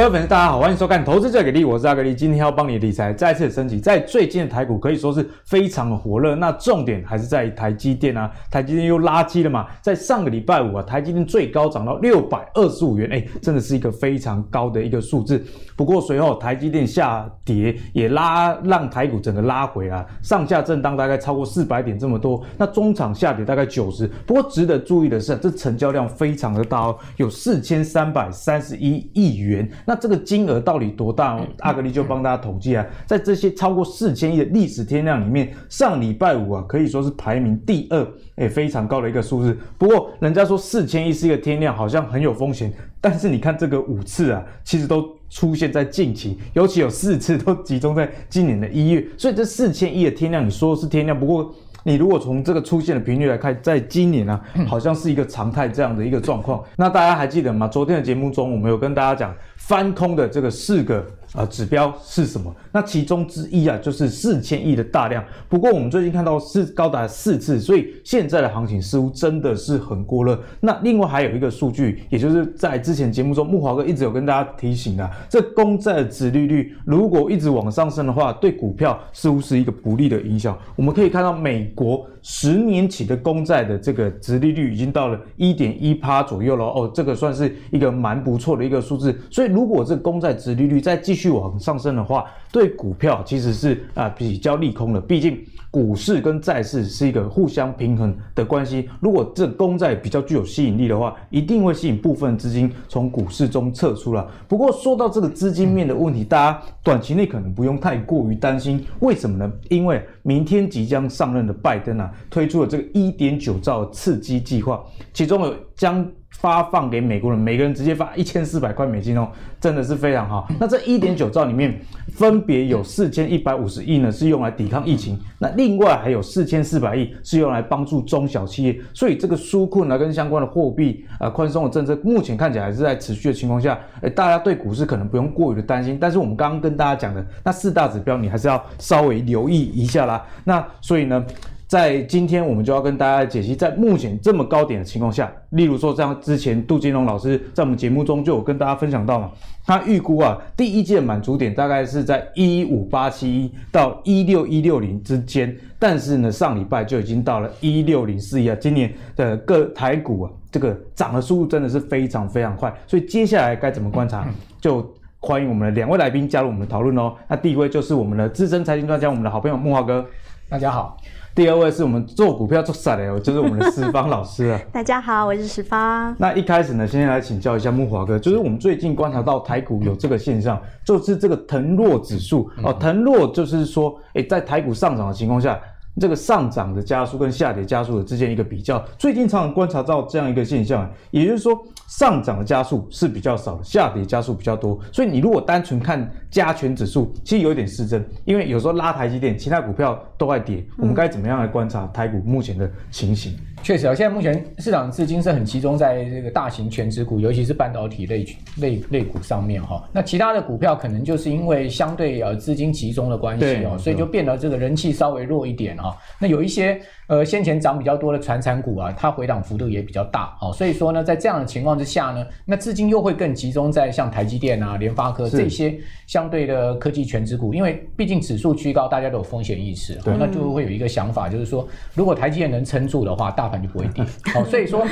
各位粉丝，大家好，欢迎收看《投资最给力》，我是阿格力，今天要帮你理财再次升级。在最近的台股可以说是非常的火热，那重点还是在台积电啊，台积电又拉基了嘛，在上个礼拜五啊，台积电最高涨到六百二十五元，哎，真的是一个非常高的一个数字。不过随后台积电下跌，也拉让台股整个拉回来，上下震荡大概超过四百点这么多，那中场下跌大概九十。不过值得注意的是，这成交量非常的大哦，有四千三百三十一亿元。那这个金额到底多大？阿格力就帮大家统计啊，在这些超过四千亿的历史天量里面，上礼拜五啊可以说是排名第二，哎，非常高的一个数字。不过人家说四千亿是一个天量，好像很有风险。但是你看这个五次啊，其实都出现在近期，尤其有四次都集中在今年的一月。所以这四千亿的天量，你说是天量，不过。你如果从这个出现的频率来看，在今年啊，好像是一个常态这样的一个状况。那大家还记得吗？昨天的节目中，我们有跟大家讲翻空的这个四个。啊，指标是什么？那其中之一啊，就是四千亿的大量。不过我们最近看到是高达四次，所以现在的行情似乎真的是很过热。那另外还有一个数据，也就是在之前节目中，木华哥一直有跟大家提醒的，这公债的殖利率如果一直往上升的话，对股票似乎是一个不利的影响。我们可以看到，美国十年期的公债的这个殖利率已经到了一点一趴左右了哦，这个算是一个蛮不错的一个数字。所以如果这个公债殖利率再，继续往上升的话，对股票其实是啊比较利空的。毕竟股市跟债市是一个互相平衡的关系。如果这公债比较具有吸引力的话，一定会吸引部分资金从股市中撤出了。不过说到这个资金面的问题，大家短期内可能不用太过于担心。为什么呢？因为明天即将上任的拜登啊，推出了这个一点九兆刺激计划，其中有将。发放给美国人，每个人直接发一千四百块美金哦，真的是非常好。那这一点九兆里面，分别有四千一百五十亿呢是用来抵抗疫情，那另外还有四千四百亿是用来帮助中小企业。所以这个纾困啊跟相关的货币啊宽松的政策，目前看起来还是在持续的情况下，哎，大家对股市可能不用过于的担心。但是我们刚刚跟大家讲的那四大指标，你还是要稍微留意一下啦。那所以呢，在今天，我们就要跟大家解析，在目前这么高点的情况下，例如说，像之前杜金龙老师在我们节目中就有跟大家分享到嘛，他预估啊，第一季的满足点大概是在一五八七一到一六一六零之间，但是呢，上礼拜就已经到了一六零四一啊，今年的各台股啊，这个涨的速度真的是非常非常快，所以接下来该怎么观察，就欢迎我们的两位来宾加入我们的讨论哦。那第一位就是我们的资深财经专家，我们的好朋友木华哥，大家好。第二位是我们做股票做散的哦，就是我们的十方老师啊。大家好，我是十方。那一开始呢，先来请教一下木华哥，就是我们最近观察到台股有这个现象，就是这个腾落指数哦，腾落就是说，诶，在台股上涨的情况下。这个上涨的加速跟下跌加速的之间一个比较，最近常常观察到这样一个现象，也就是说上涨的加速是比较少的，下跌加速比较多。所以你如果单纯看加权指数，其实有点失真，因为有时候拉台积电，其他股票都在跌。我们该怎么样来观察台股目前的情形？确实啊，现在目前市场资金是很集中在这个大型全值股，尤其是半导体类类类股上面哈。那其他的股票可能就是因为相对呃资金集中的关系哦，所以就变得这个人气稍微弱一点哈。那有一些。呃，先前涨比较多的传产股啊，它回档幅度也比较大，哦，所以说呢，在这样的情况之下呢，那资金又会更集中在像台积电啊、联发科这些相对的科技全值股，因为毕竟指数居高，大家都有风险意识，对，那就会有一个想法，就是说，如果台积电能撑住的话，大盘就不会跌，好，所以说，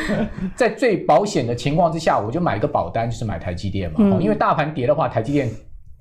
在最保险的情况之下，我就买一个保单，就是买台积电嘛，因为大盘跌的话，台积电。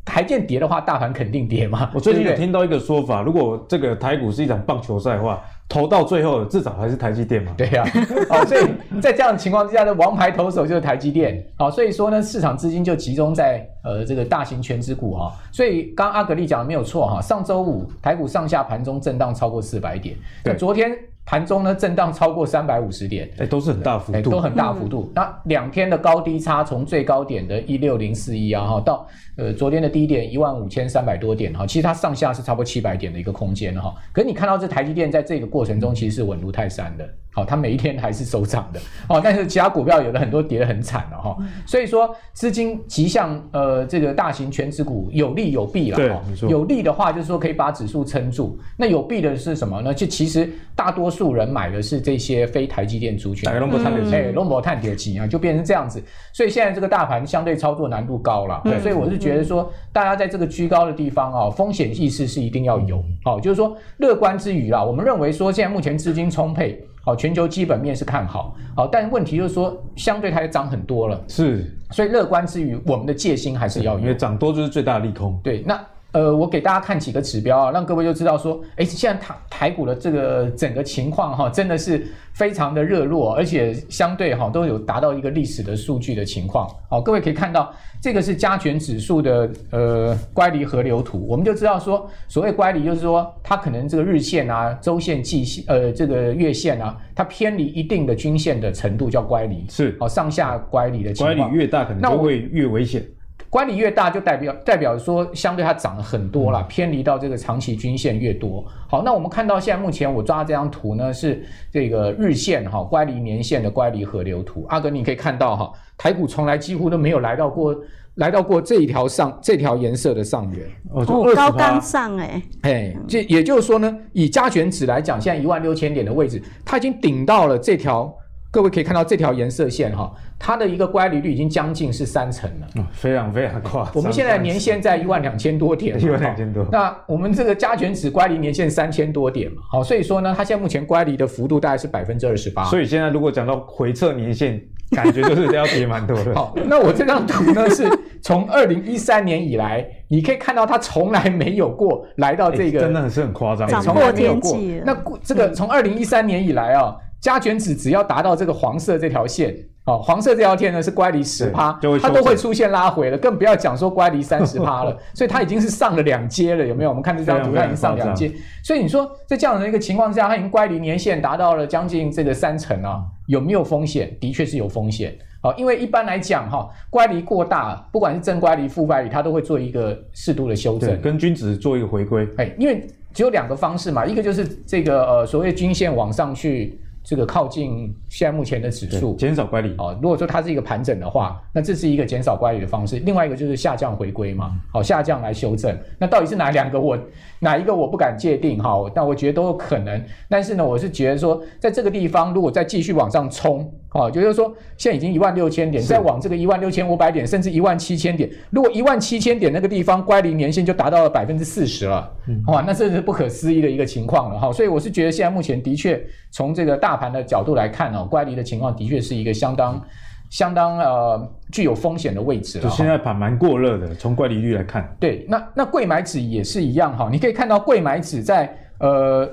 台建跌的话，大盘肯定跌嘛。我最近有听到一个说法，如果这个台股是一场棒球赛的话，投到最后至少还是台积电嘛。对呀、啊，好，所以在这样的情况之下，的王牌投手就是台积电。好，所以说呢，市场资金就集中在呃这个大型全值股哈。所以刚阿格力讲的没有错哈，上周五台股上下盘中震荡超过四百点，对，昨天。盘中呢，震荡超过三百五十点，哎，都是很大幅度，都很大幅度。那两天的高低差，从最高点的一六零四一啊，哈，到呃昨天的低点一万五千三百多点哈，其实它上下是差不多七百点的一个空间哈。可是你看到这台积电在这个过程中，其实是稳如泰山的。好，它每一天还是收涨的。哦，但是其他股票有的很多跌得很惨了哈，所以说资金急向呃这个大型权值股有利有弊了哈，有利的话就是说可以把指数撑住，那有弊的是什么呢？就其实大多数人买的是这些非台积电族群，龙博探底哎，龙博探底期啊，就变成这样子，所以现在这个大盘相对操作难度高了，所以我是觉得说大家在这个居高的地方啊，风险意识是一定要有，好，就是说乐观之余啦，我们认为说现在目前资金充沛。好，全球基本面是看好，好，但问题就是说，相对它也涨很多了，是，所以乐观之余，我们的戒心还是要有，因为涨多就是最大的利空。对，那呃，我给大家看几个指标啊，让各位就知道说，哎，现在台台股的这个整个情况哈，真的是。非常的热络，而且相对哈都有达到一个历史的数据的情况。好，各位可以看到，这个是加权指数的呃乖离河流图，我们就知道说，所谓乖离就是说它可能这个日线啊、周线、季线呃这个月线啊，它偏离一定的均线的程度叫乖离，是好上下乖离的情况。乖离越大，可能就会越危险。乖离越大，就代表代表说相对它涨了很多了，偏离到这个长期均线越多。好，那我们看到现在目前我抓的这张图呢，是这个日线哈乖离年线的乖离河流图。阿哥，你可以看到哈，台股从来几乎都没有来到过来到过这一条上这条颜色的上缘哦，高刚上哎哎，这也就是说呢，以加权指来讲，现在一万六千点的位置，它已经顶到了这条。各位可以看到这条颜色线哈，它的一个乖离率已经将近是三成了，哦、非常非常夸张。我们现在年限在一万两千多点，一万两千多。那我们这个加权指乖离年线三千多点嘛，好，所以说呢，它现在目前乖离的幅度大概是百分之二十八。所以现在如果讲到回撤年限，感觉就是要跌蛮多的。好，那我这张图呢是从二零一三年以来，你可以看到它从来没有过来到这个，真的是很夸张，从来没有过。那这个从二零一三年以来啊。加权指只要达到这个黄色这条线，哦，黄色这条线呢是乖离十趴，它都会出现拉回了，更不要讲说乖离三十趴了。所以它已经是上了两阶了，有没有？我们看这张图，它已经上两阶。所以你说在这样的一个情况下，它已经乖离年限达到了将近这个三成啊，有没有风险？的确是有风险。好，因为一般来讲哈，乖离过大，不管是正乖离、负乖离，它都会做一个适度的修正，跟均值做一个回归。哎，因为只有两个方式嘛，一个就是这个呃所谓均线往上去。这个靠近现在目前的指数，减少乖离哦。如果说它是一个盘整的话，那这是一个减少乖离的方式。另外一个就是下降回归嘛，好，下降来修正。那到底是哪两个？我哪一个我不敢界定哈，但我觉得都有可能。但是呢，我是觉得说，在这个地方如果再继续往上冲。哦，就是说，现在已经一万六千点，再往这个一万六千五百点，甚至一万七千点。如果一万七千点那个地方乖离年限就达到了百分之四十了，嗯，哇，那这是不可思议的一个情况了哈。所以我是觉得现在目前的确从这个大盘的角度来看哦，乖离的情况的确是一个相当相当呃具有风险的位置了。就现在盘蛮过热的，从乖离率来看。对，那那贵买指也是一样哈，你可以看到贵买指在呃。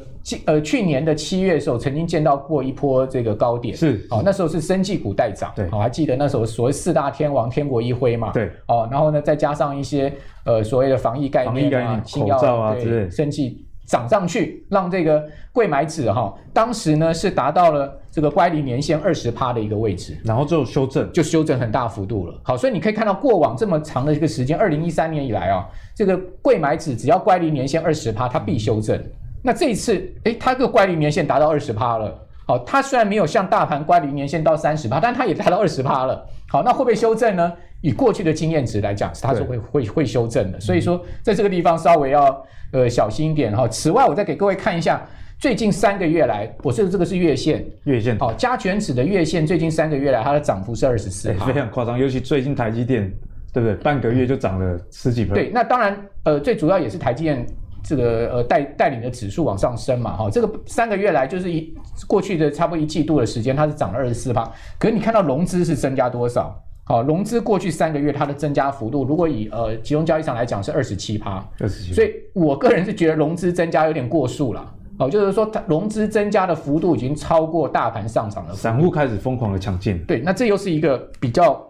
呃，去年的七月的时候，曾经见到过一波这个高点，是，哦，那时候是生技股带涨，对，我还记得那时候所谓四大天王天国一辉嘛，对，哦，然后呢，再加上一些呃所谓的防疫概念啊，新药口罩啊对之类，生技涨上去，让这个柜买指哈、哦，当时呢是达到了这个乖离年线二十趴的一个位置，然后就修正，就修正很大幅度了。好，所以你可以看到过往这么长的一个时间，二零一三年以来啊、哦，这个柜买指只要乖离年线二十趴，它必修正。嗯那这一次，诶，它这个乖离年线达到二十趴了。好，它虽然没有像大盘乖离年线到三十趴，但它也达到二十趴了。好，那会不会修正呢？以过去的经验值来讲，它是会会会修正的。所以说，在这个地方稍微要呃小心一点哈。此外，我再给各位看一下最近三个月来，我说的这个是月线，月线好，加权指的月线最近三个月来它的涨幅是二十四，非常夸张。尤其最近台积电，对不对？半个月就涨了十几倍。对，那当然，呃，最主要也是台积电。这个呃带带领的指数往上升嘛，哈，这个三个月来就是一过去的差不多一季度的时间，它是涨了二十四趴。可是你看到融资是增加多少？好，融资过去三个月它的增加幅度，如果以呃集中交易场来讲是二十七趴，二十七。所以我个人是觉得融资增加有点过速了，哦，就是说它融资增加的幅度已经超过大盘上涨了，散户开始疯狂的抢进。对，那这又是一个比较。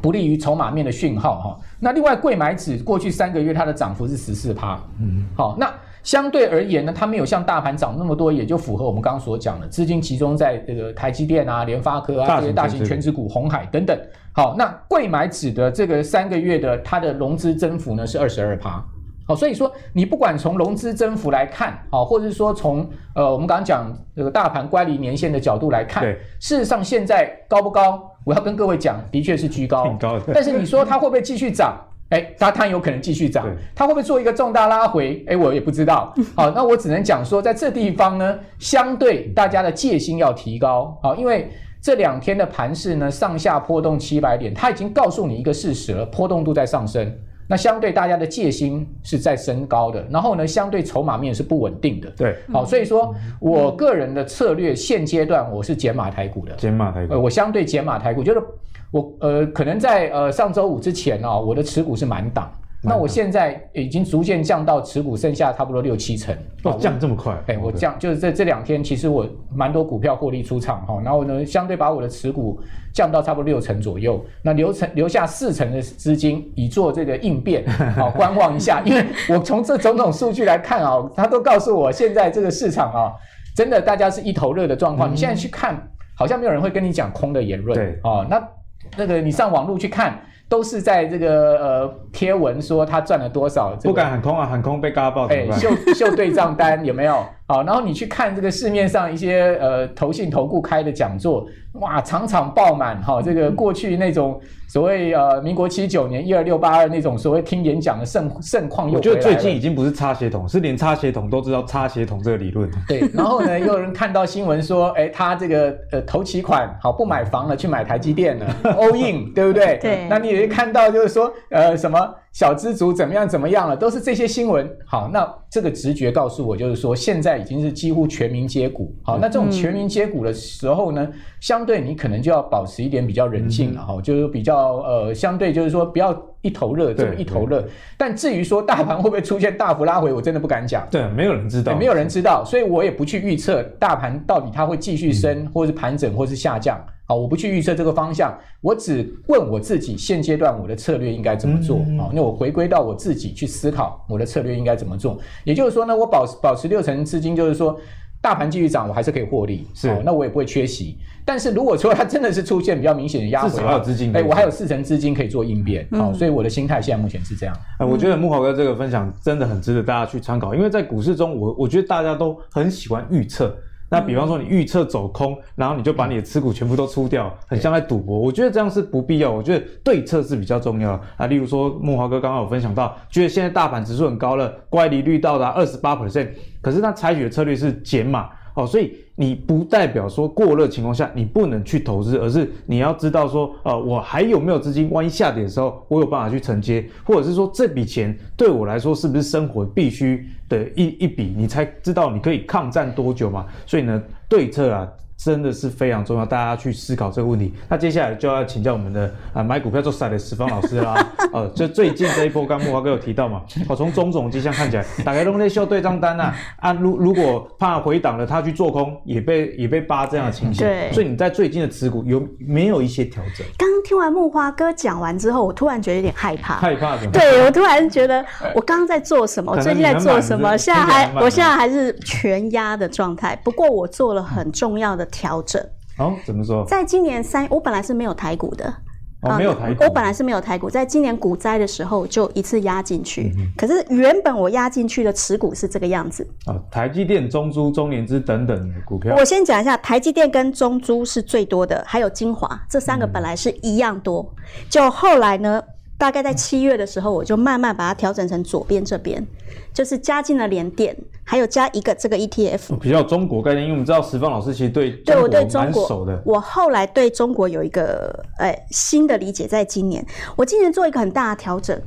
不利于筹码面的讯号哈。那另外，柜买指过去三个月它的涨幅是十四趴。嗯，好，那相对而言呢，它没有像大盘涨那么多，也就符合我们刚刚所讲的资金集中在这个台积电啊、联发科啊这些大型权值股、红海等等。好，那贵买指的这个三个月的它的融资增幅呢是二十二趴。好，所以说你不管从融资增幅来看，好，或者是说从呃我们刚刚讲这个大盘乖离年限的角度来看，对，事实上现在高不高？我要跟各位讲，的确是居高，挺高的。但是你说它会不会继续涨？哎，它它有可能继续涨，它会不会做一个重大拉回？哎，我也不知道。好，那我只能讲说，在这地方呢，相对大家的戒心要提高。好，因为这两天的盘势呢，上下波动七百点，它已经告诉你一个事实了，波动度在上升。那相对大家的戒心是在升高的，然后呢，相对筹码面是不稳定的。对，好，所以说我个人的策略现阶段我是减码台股的，减码台股，呃，我相对减码台股，就是我呃，可能在呃上周五之前啊，我的持股是满档。那我现在已经逐渐降到持股剩下差不多六七成，哦，降这么快？哎，我降就是这这两天，其实我蛮多股票获利出场哈，然后呢，相对把我的持股降到差不多六成左右，那留成留下四成的资金以做这个应变，好观望一下，因为我从这种种数据来看啊，他都告诉我现在这个市场啊，真的大家是一头热的状况，你现在去看，好像没有人会跟你讲空的言论，对。啊，那那个你上网络去看。都是在这个呃贴文说他赚了多少，不敢喊空啊，喊空被嘎爆。哎，秀秀对账单有没有？好，然后你去看这个市面上一些呃投信投顾开的讲座，哇，场场爆满哈。这个过去那种所谓呃民国七九年一二六八二那种所谓听演讲的盛盛况又，我觉得最近已经不是擦鞋桶，是连擦鞋桶都知道擦鞋桶这个理论。对，然后呢，又有人看到新闻说，哎，他这个呃投期款好不买房了，去买台积电了，all in，对不对？对，那你也看到就是说呃什么。小知足怎么样怎么样了？都是这些新闻。好，那这个直觉告诉我，就是说现在已经是几乎全民皆股。好，那这种全民皆股的时候呢，相对你可能就要保持一点比较人性了哈，就是比较呃，相对就是说不要一头热这么一头热。但至于说大盘会不会出现大幅拉回，我真的不敢讲。对，没有人知道，没有人知道，所以我也不去预测大盘到底它会继续升，或是盘整，或是下降。好，我不去预测这个方向，我只问我自己现阶段我的策略应该怎么做。好，那我回归到我自己去思考我的策略应该怎么做。也就是说呢，我保保持六成资金，就是说大盘继续涨，我还是可以获利。是，那我也不会缺席。但是如果说它真的是出现比较明显的压回，至少还有资金，哎，我还有四成资金可以做应变。好，所以我的心态现在目前是这样。哎，我觉得木华哥这个分享真的很值得大家去参考，因为在股市中，我我觉得大家都很喜欢预测。那比方说你预测走空，然后你就把你的持股全部都出掉，很像在赌博。我觉得这样是不必要，我觉得对策是比较重要啊。例如说木华哥刚刚有分享到，觉得现在大盘指数很高了，乖离率到达二十八 percent，可是他采取的策略是减码。哦，所以你不代表说过热情况下你不能去投资，而是你要知道说，呃，我还有没有资金？万一下跌的时候，我有办法去承接，或者是说这笔钱对我来说是不是生活必须的一一笔？你才知道你可以抗战多久嘛。所以呢，对策啊。真的是非常重要，大家去思考这个问题。那接下来就要请教我们的啊买股票做赛的十方老师啦。呃，就最近这一波，刚木华哥有提到嘛，哦，从种种迹象看起来，大概都在秀对账单呐。啊，如如果怕回档了，他去做空，也被也被扒这样的情形。对。所以你在最近的持股有没有一些调整？刚刚听完木花哥讲完之后，我突然觉得有点害怕。害怕什么？对，我突然觉得我刚刚在做什么？我最近在做什么？现在还我现在还是全压的状态。不过我做了很重要的。调整哦？怎么说？在今年三，我本来是没有台股的，哦，没有台股，我本来是没有台股，在今年股灾的时候就一次压进去，嗯、可是原本我压进去的持股是这个样子啊，台积电、中租、中联资等等的股票。我先讲一下，台积电跟中租是最多的，还有精华，这三个本来是一样多，嗯、就后来呢？大概在七月的时候，我就慢慢把它调整成左边这边，就是加进了联电，还有加一个这个 ETF，比较中国概念，因为我们知道石方老师其实对中国蛮熟的。我后来对中国有一个哎新的理解，在今年，我今年做一个很大的调整，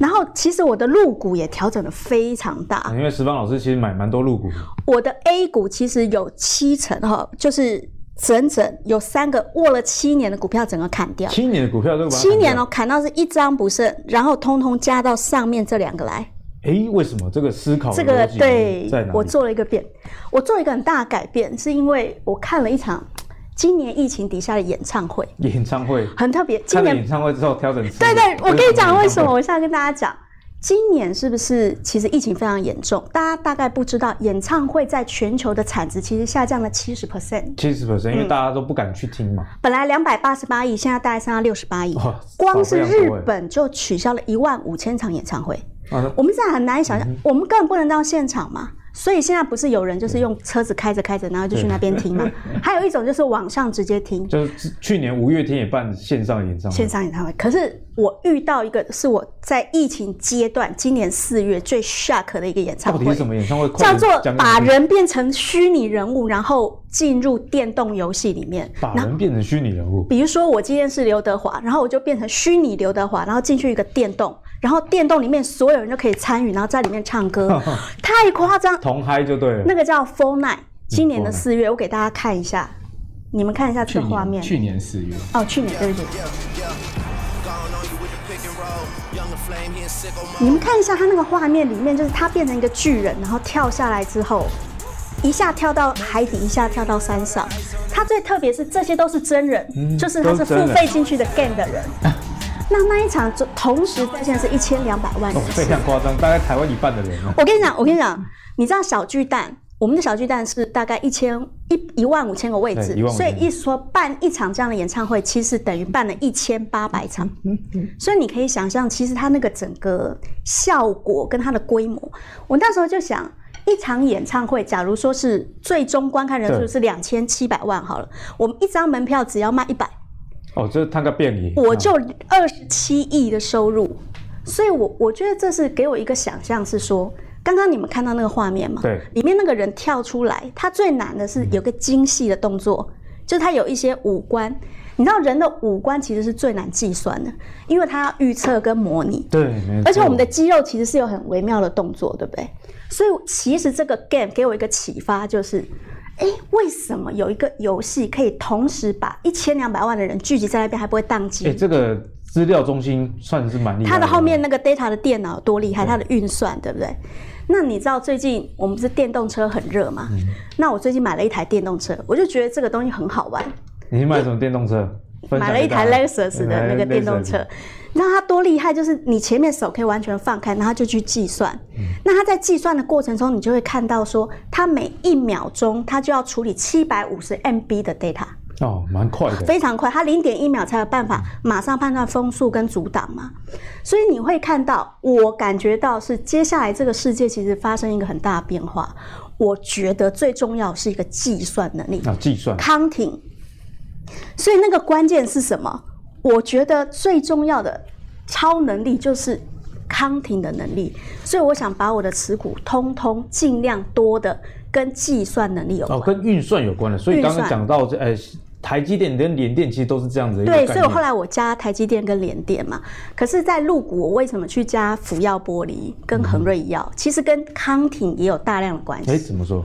然后其实我的入股也调整的非常大，因为石方老师其实买蛮多入股，我的 A 股其实有七成哈，就是。整整有三个握了七年的股票，整个砍掉。七年的股票都七年哦，砍到是一张不剩，然后通通加到上面这两个来。哎，为什么这个思考？这个对，我做了一个变，我做了一个很大的改变，是因为我看了一场今年疫情底下的演唱会。演唱会很特别，今年演唱会之后调整。对对，我跟你讲为什么，我现在跟大家讲。今年是不是其实疫情非常严重？大家大概不知道，演唱会在全球的产值其实下降了七十 percent。七十 percent，因为大家都不敢去听嘛。本来两百八十八亿，现在大概剩下六十八亿。光是日本就取消了一万五千场演唱会。啊、我们现在很难以想象，嗯、我们根本不能到现场嘛。所以现在不是有人就是用车子开着开着，然后就去那边听嘛？还有一种就是网上直接听。就是去年五月天也办线上演唱会。线上演唱会，可是我遇到一个是我在疫情阶段，今年四月最 shock 的一个演唱会。到底是什么演唱会？叫做把人变成虚拟人物，然后进入电动游戏里面。把人变成虚拟人物。比如说我今天是刘德华，然后我就变成虚拟刘德华，然后进去一个电动。然后电动里面所有人都可以参与，然后在里面唱歌，太夸张，同嗨就对了。那个叫 Fortnite，今年的四月，我给大家看一下，你们看一下这个画面。去年四月。哦，去年对不对？你们看一下他那个画面里面，就是他变成一个巨人，然后跳下来之后，一下跳到海底，一下跳到山上。他最特别是这些都是真人，嗯、就是他是付费进去的 game 的人。那那一场就同时在线是一千两百万人，非常夸张，大概台湾一半的人。我跟你讲，我跟你讲，你知道小巨蛋，我们的小巨蛋是大概一千一一万五千个位置，所以一说办一场这样的演唱会，其实等于办了一千八百场。所以你可以想象，其实它那个整个效果跟它的规模，我那时候就想，一场演唱会，假如说是最终观看人数是两千七百万好了，我们一张门票只要卖一百。哦，这他个便宜，我就二十七亿的收入，所以我我觉得这是给我一个想象，是说，刚刚你们看到那个画面嘛，对，里面那个人跳出来，他最难的是有个精细的动作，嗯、就是他有一些五官，你知道人的五官其实是最难计算的，因为他要预测跟模拟，对，而且我们的肌肉其实是有很微妙的动作，对不对？所以其实这个 game 给我一个启发，就是。哎，为什么有一个游戏可以同时把一千两百万的人聚集在那边，还不会宕机？哎，这个资料中心算是蛮厉害的。它的后面那个 data 的电脑多厉害，它的运算对不对？那你知道最近我们不是电动车很热吗？嗯、那我最近买了一台电动车，我就觉得这个东西很好玩。你买什么电动车？买了一台 Lexus 的那个电动车。那它多厉害，就是你前面手可以完全放开，然后就去计算。嗯、那它在计算的过程中，你就会看到说，它每一秒钟它就要处理七百五十 MB 的 data。哦，蛮快的。非常快，它零点一秒才有办法马上判断风速跟阻挡嘛。所以你会看到，我感觉到是接下来这个世界其实发生一个很大的变化。我觉得最重要是一个计算能力。啊，计算。Counting。所以那个关键是什么？我觉得最重要的超能力就是 counting 的能力，所以我想把我的持股通通尽量多的跟计算能力有关，哦，跟运算有关的。所以刚刚讲到这，呃，台积电跟联电其实都是这样子。对，所以我后来我加台积电跟联电嘛。可是，在陆股我为什么去加福耀玻璃跟恒瑞医药？嗯、其实跟 counting 也有大量的关系。哎，怎么说？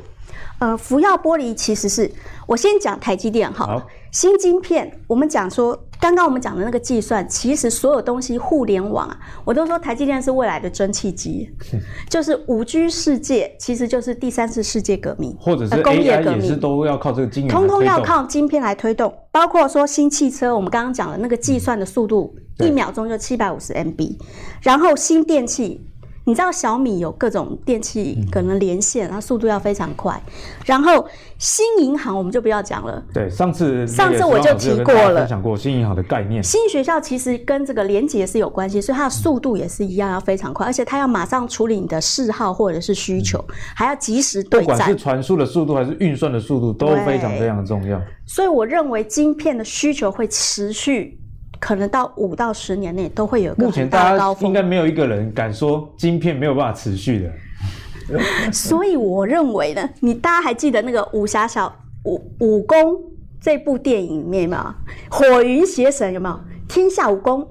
呃，福耀玻璃其实是我先讲台积电哈，好新晶片，我们讲说。刚刚我们讲的那个计算，其实所有东西互联网啊，我都说台积电是未来的蒸汽机，就是五 G 世界，其实就是第三次世界革命，或者是工业革命，也是都要靠这个通通要靠晶片来推动。包括说新汽车，我们刚刚讲的那个计算的速度，一秒钟就七百五十 MB，然后新电器。你知道小米有各种电器可能连线，它速度要非常快。然后新银行我们就不要讲了。对，上次上次我就提过了，分享过新银行的概念。新学校其实跟这个连接是有关系，所以它的速度也是一样，要非常快，而且它要马上处理你的嗜好或者是需求，还要及时对战。不管是传输的速度还是运算的速度，都非常非常重要。所以我认为晶片的需求会持续。可能到五到十年内都会有个很大的高峰。目前大家应该没有一个人敢说晶片没有办法持续的。所以我认为呢，你大家还记得那个武侠小武武功这部电影里面有没有？火云邪神有没有？天下武功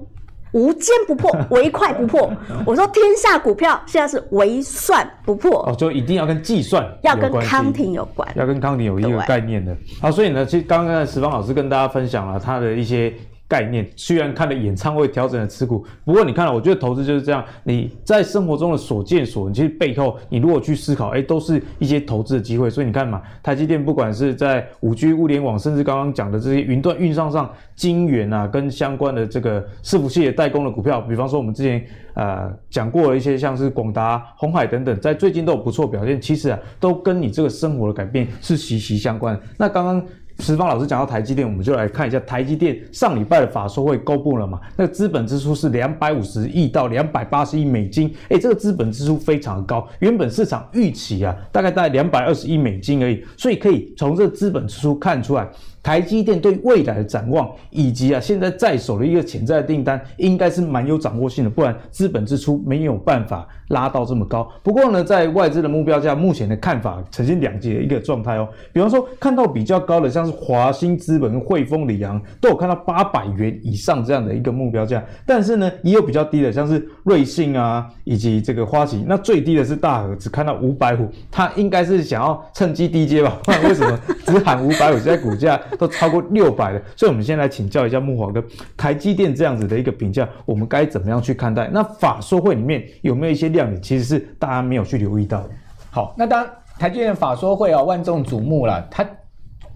无坚不破，唯快不破。我说天下股票现在是唯算不破。哦，就一定要跟计算要跟 counting 有关，要跟 counting 有一个概念的。好，所以呢，其实刚刚石方老师跟大家分享了他的一些。概念虽然看了演唱会调整了持股，不过你看了，我觉得投资就是这样。你在生活中的所见所闻，其实背后你如果去思考，哎，都是一些投资的机会。所以你看嘛，台积电不管是在五 G 物联网，甚至刚刚讲的这些云端运算上，晶圆啊，跟相关的这个伺服器的代工的股票，比方说我们之前呃讲过了一些，像是广达、红海等等，在最近都有不错表现。其实啊，都跟你这个生活的改变是息息相关。那刚刚。十方老师讲到台积电，我们就来看一下台积电上礼拜的法说会公布了嘛？那个资本支出是两百五十亿到两百八十亿美金，哎，这个资本支出非常的高，原本市场预期啊，大概在两百二十亿美金而已，所以可以从这资本支出看出来。台积电对未来的展望，以及啊现在在手的一个潜在的订单，应该是蛮有掌握性的，不然资本支出没有办法拉到这么高。不过呢，在外资的目标价目前的看法呈现两极的一个状态哦。比方说，看到比较高的，像是华兴资本、汇丰、里昂，都有看到八百元以上这样的一个目标价。但是呢，也有比较低的，像是瑞信啊，以及这个花旗。那最低的是大和，只看到五百五，他应该是想要趁机低接吧？不然为什么只喊五百五？现在股价？都超过六百了，所以我们先来请教一下木华哥，台积电这样子的一个评价，我们该怎么样去看待？那法说会里面有没有一些亮点，其实是大家没有去留意到？好，那当台积电法说会啊，万众瞩目了。它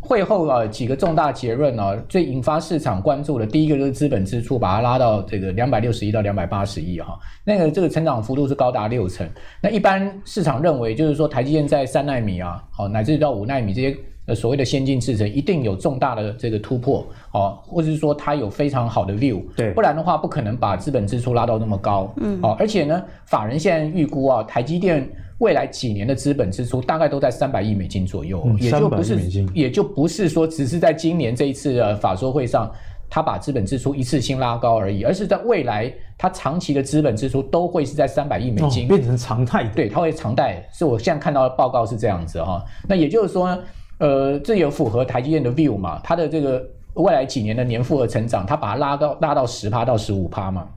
会后啊几个重大结论啊，最引发市场关注的，第一个就是资本支出把它拉到这个两百六十亿到两百八十亿哈，那个这个成长幅度是高达六成。那一般市场认为，就是说台积电在三纳米啊，好乃至到五纳米这些。呃，所谓的先进制程一定有重大的这个突破哦，或者是说它有非常好的 view，对，不然的话不可能把资本支出拉到那么高，嗯，哦，而且呢，法人现在预估啊，台积电未来几年的资本支出大概都在三百亿美金左右，嗯、也就不是，也就不是说只是在今年这一次的法说会上，他把资本支出一次性拉高而已，而是在未来他长期的资本支出都会是在三百亿美金，哦，变成常态，对，它会常态，是我现在看到的报告是这样子哈，那也就是说呢。呃，这也符合台积电的 view 嘛？它的这个未来几年的年复合成长，它把它拉到拉到十趴到十五趴嘛。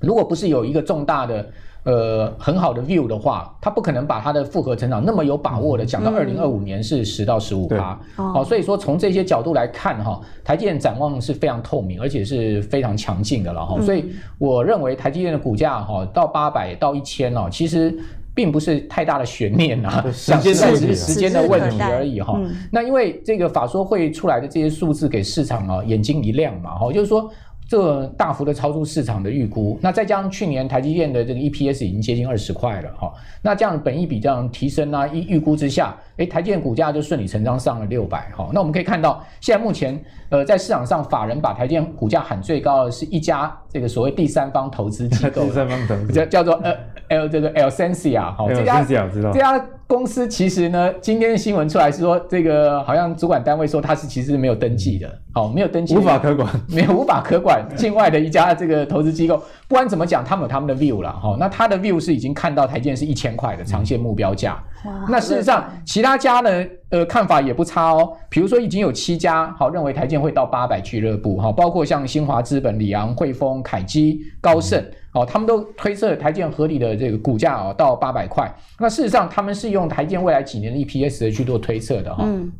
如果不是有一个重大的呃很好的 view 的话，他不可能把他的复合成长那么有把握的讲到二零二五年是十到十五趴。好，所以说从这些角度来看哈，台积电展望是非常透明，而且是非常强劲的了哈。所以我认为台积电的股价哈到八百到一千哦，其实。并不是太大的悬念啊，时间只是时间的问题而已哈。嗯、那因为这个法说会出来的这些数字给市场啊眼睛一亮嘛哈，就是说这大幅的超出市场的预估。那再加上去年台积电的这个 EPS 已经接近二十块了哈，那这样本益比这样提升啊，预预估之下，诶，台积电股价就顺理成章上了六百哈。那我们可以看到，现在目前呃在市场上，法人把台积电股价喊最高的是一家这个所谓第三方投资机构，第三方投资叫叫做呃。L 这个 Alcensia 好，这家这家公司其实呢，今天的新闻出来是说，这个好像主管单位说他是其实是没有登记的，好，没有登记，无法可管，没有无法可管，境外的一家这个投资机构，不管怎么讲，他们有他们的 view 了，哈，那他的 view 是已经看到台建是一千块的长线目标价，哇，那事实上其他家呢，呃，看法也不差哦，比如说已经有七家好认为台积电会到八百俱乐部，哈，包括像新华资本、里昂、汇丰、凯基、高盛。嗯哦，他们都推测台积电合理的这个股价哦到八百块。那事实上，他们是用台积电未来几年的 EPS 去做推测的哈，嗯，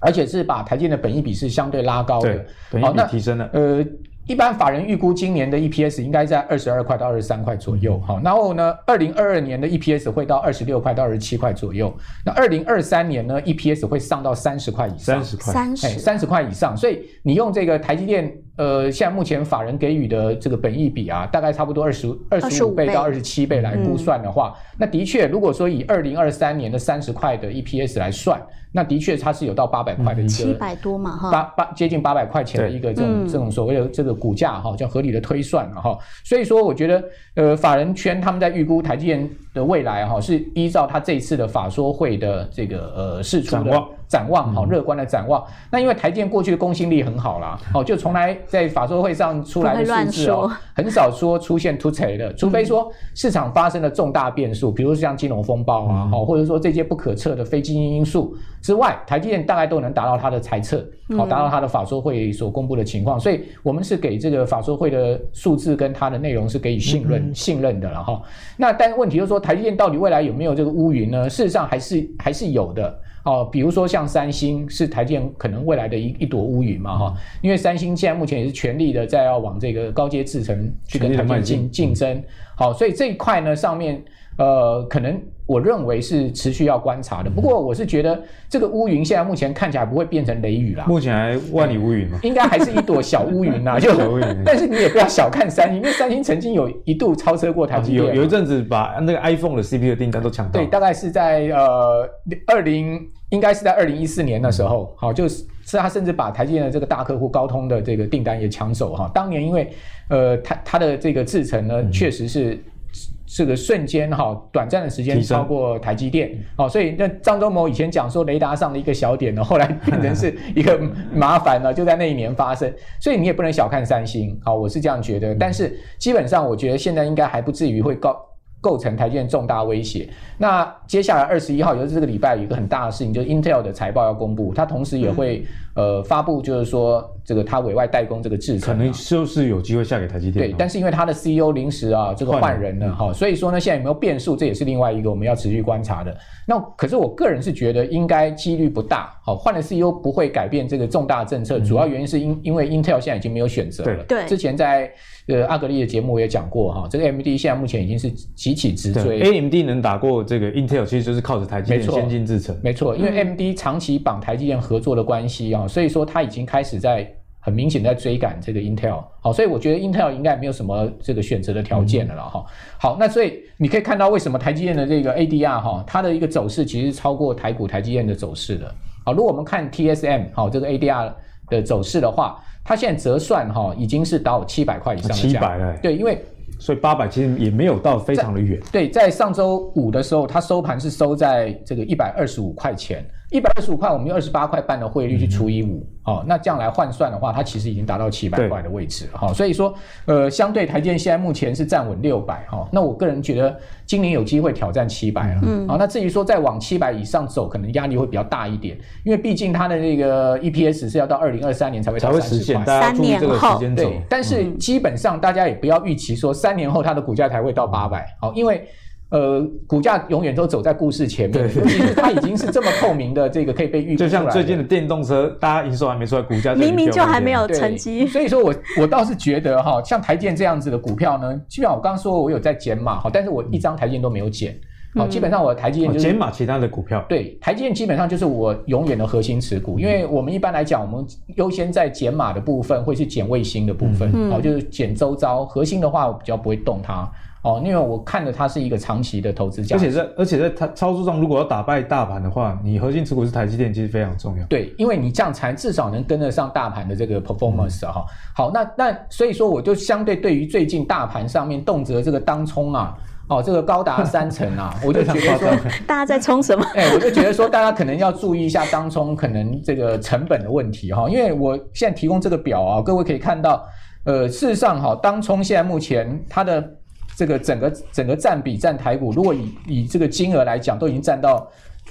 而且是把台积电的本益比是相对拉高的，对，本益比提升了，呃。一般法人预估今年的 EPS 应该在二十二块到二十三块左右，好，然后呢，二零二二年的 EPS 会到二十六块到二十七块左右，那二零二三年呢，EPS 会上到三十块以上，三十块，三十，三十块以上，所以你用这个台积电，呃，现在目前法人给予的这个本益比啊，大概差不多二十二十五倍到二十七倍来估算的话，嗯、那的确，如果说以二零二三年的三十块的 EPS 来算。那的确，它是有到八百块的一个七百多嘛哈，八八接近八百块钱的一个这种这种所谓的这个股价哈，叫合理的推算了哈。所以说，我觉得呃，法人圈他们在预估台积电的未来哈，是依照他这一次的法说会的这个呃释出的展望好乐观的展望。那因为台积电过去的公信力很好啦，哦，就从来在法说会上出来的数字哦，很少说出现突锤的，除非说市场发生了重大变数，比如像金融风暴啊，好，或者说这些不可测的非经济因素。之外，台积电大概都能达到它的猜测，好，达到它的法说会所公布的情况，所以我们是给这个法说会的数字跟它的内容是给予信任、信任的了哈。那但问题就是说，台积电到底未来有没有这个乌云呢？事实上还是还是有的哦。比如说像三星是台积电可能未来的一一朵乌云嘛哈，因为三星现在目前也是全力的在要往这个高阶制程去跟台积电竞竞争，好，所以这一块呢上面。呃，可能我认为是持续要观察的。不过我是觉得这个乌云现在目前看起来不会变成雷雨啦，目前还万里无云嘛，应该还是一朵小乌云呐。就小乌云，但是你也不要小看三星，因为三星曾经有一度超车过台积电，有有一阵子把那个 iPhone 的 CPU 订单都抢到。对，大概是在呃二零，应该是在二零一四年的时候，好，就是是他甚至把台积电的这个大客户高通的这个订单也抢走哈。当年因为呃，他他的这个制程呢，确实是。这个瞬间哈，短暂的时间超过台积电，好，所以那张忠谋以前讲说雷达上的一个小点呢，后来变成是 一个麻烦呢，就在那一年发生，所以你也不能小看三星，好，我是这样觉得，但是基本上我觉得现在应该还不至于会构构成台积电重大威胁。那接下来二十一号，也就是这个礼拜有一个很大的事情，就是 Intel 的财报要公布，它同时也会、嗯、呃发布，就是说。这个他委外代工这个制程，可能就是有机会下给台积电。对，但是因为他的 CEO 临时啊，这个换人了哈、嗯，所以说呢，现在有没有变数，这也是另外一个我们要持续观察的。那可是我个人是觉得应该几率不大。好，换了 CEO 不会改变这个重大政策，嗯、主要原因是因因为 Intel 现在已经没有选择了。对，之前在呃阿格力的节目我也讲过哈，这个 AMD 现在目前已经是急起直追。AMD 能打过这个 Intel，其实就是靠着台积电先进制程。没错，因为 AMD 长期绑台积电合作的关系啊，所以说它已经开始在。很明显在追赶这个 Intel，好，所以我觉得 Intel 应该没有什么这个选择的条件了了哈。好，那所以你可以看到为什么台积电的这个 ADR 哈，它的一个走势其实超过台股台积电的走势的。好，如果我们看 TSM 好这个 ADR 的走势的话，它现在折算哈已经是到七百块以上的价。七百了。对，因为所以八百其实也没有到非常的远。对，在上周五的时候，它收盘是收在这个一百二十五块钱。一百二十五块，我们用二十八块半的汇率去除以五、嗯，哦，那这样来换算的话，它其实已经达到七百块的位置了，哈、哦，所以说，呃，相对台积电现在目前是站稳六百，哈，那我个人觉得今年有机会挑战七百了，嗯，好、哦，那至于说再往七百以上走，可能压力会比较大一点，因为毕竟它的那个 EPS 是要到二零二三年才会到三十块，才会实现，大家注意这个时间轴，对，但是基本上大家也不要预期说三年后它的股价才会到八百，好，因为。呃，股价永远都走在故事前面，其 实它已经是这么透明的，这个可以被预估。就像最近的电动车，大家营收还没出来，股价明明就还没有成绩。所以说我我倒是觉得哈，像台建这样子的股票呢，基本上我刚刚说我有在减码哈，但是我一张台建都没有减，好、嗯，基本上我的台积电就是减码其他的股票。对，台积电基本上就是我永远的核心持股，因为我们一般来讲，我们优先在减码的部分会是减卫星的部分，好、嗯，就是减周遭，核心的话我比较不会动它。哦，因为我看的它是一个长期的投资价值，而且在而且在它操作上，如果要打败大盘的话，你核心持股是台积电，其实非常重要。对，因为你这样才至少能跟得上大盘的这个 performance 哈、嗯。好，那那所以说，我就相对对于最近大盘上面动辄这个当冲啊，哦，这个高达三成啊，我就觉得说 大家在冲什么？哎，我就觉得说大家可能要注意一下当冲可能这个成本的问题哈，因为我现在提供这个表啊，各位可以看到，呃，事实上哈，当冲现在目前它的。这个整个整个占比占台股，如果以以这个金额来讲，都已经占到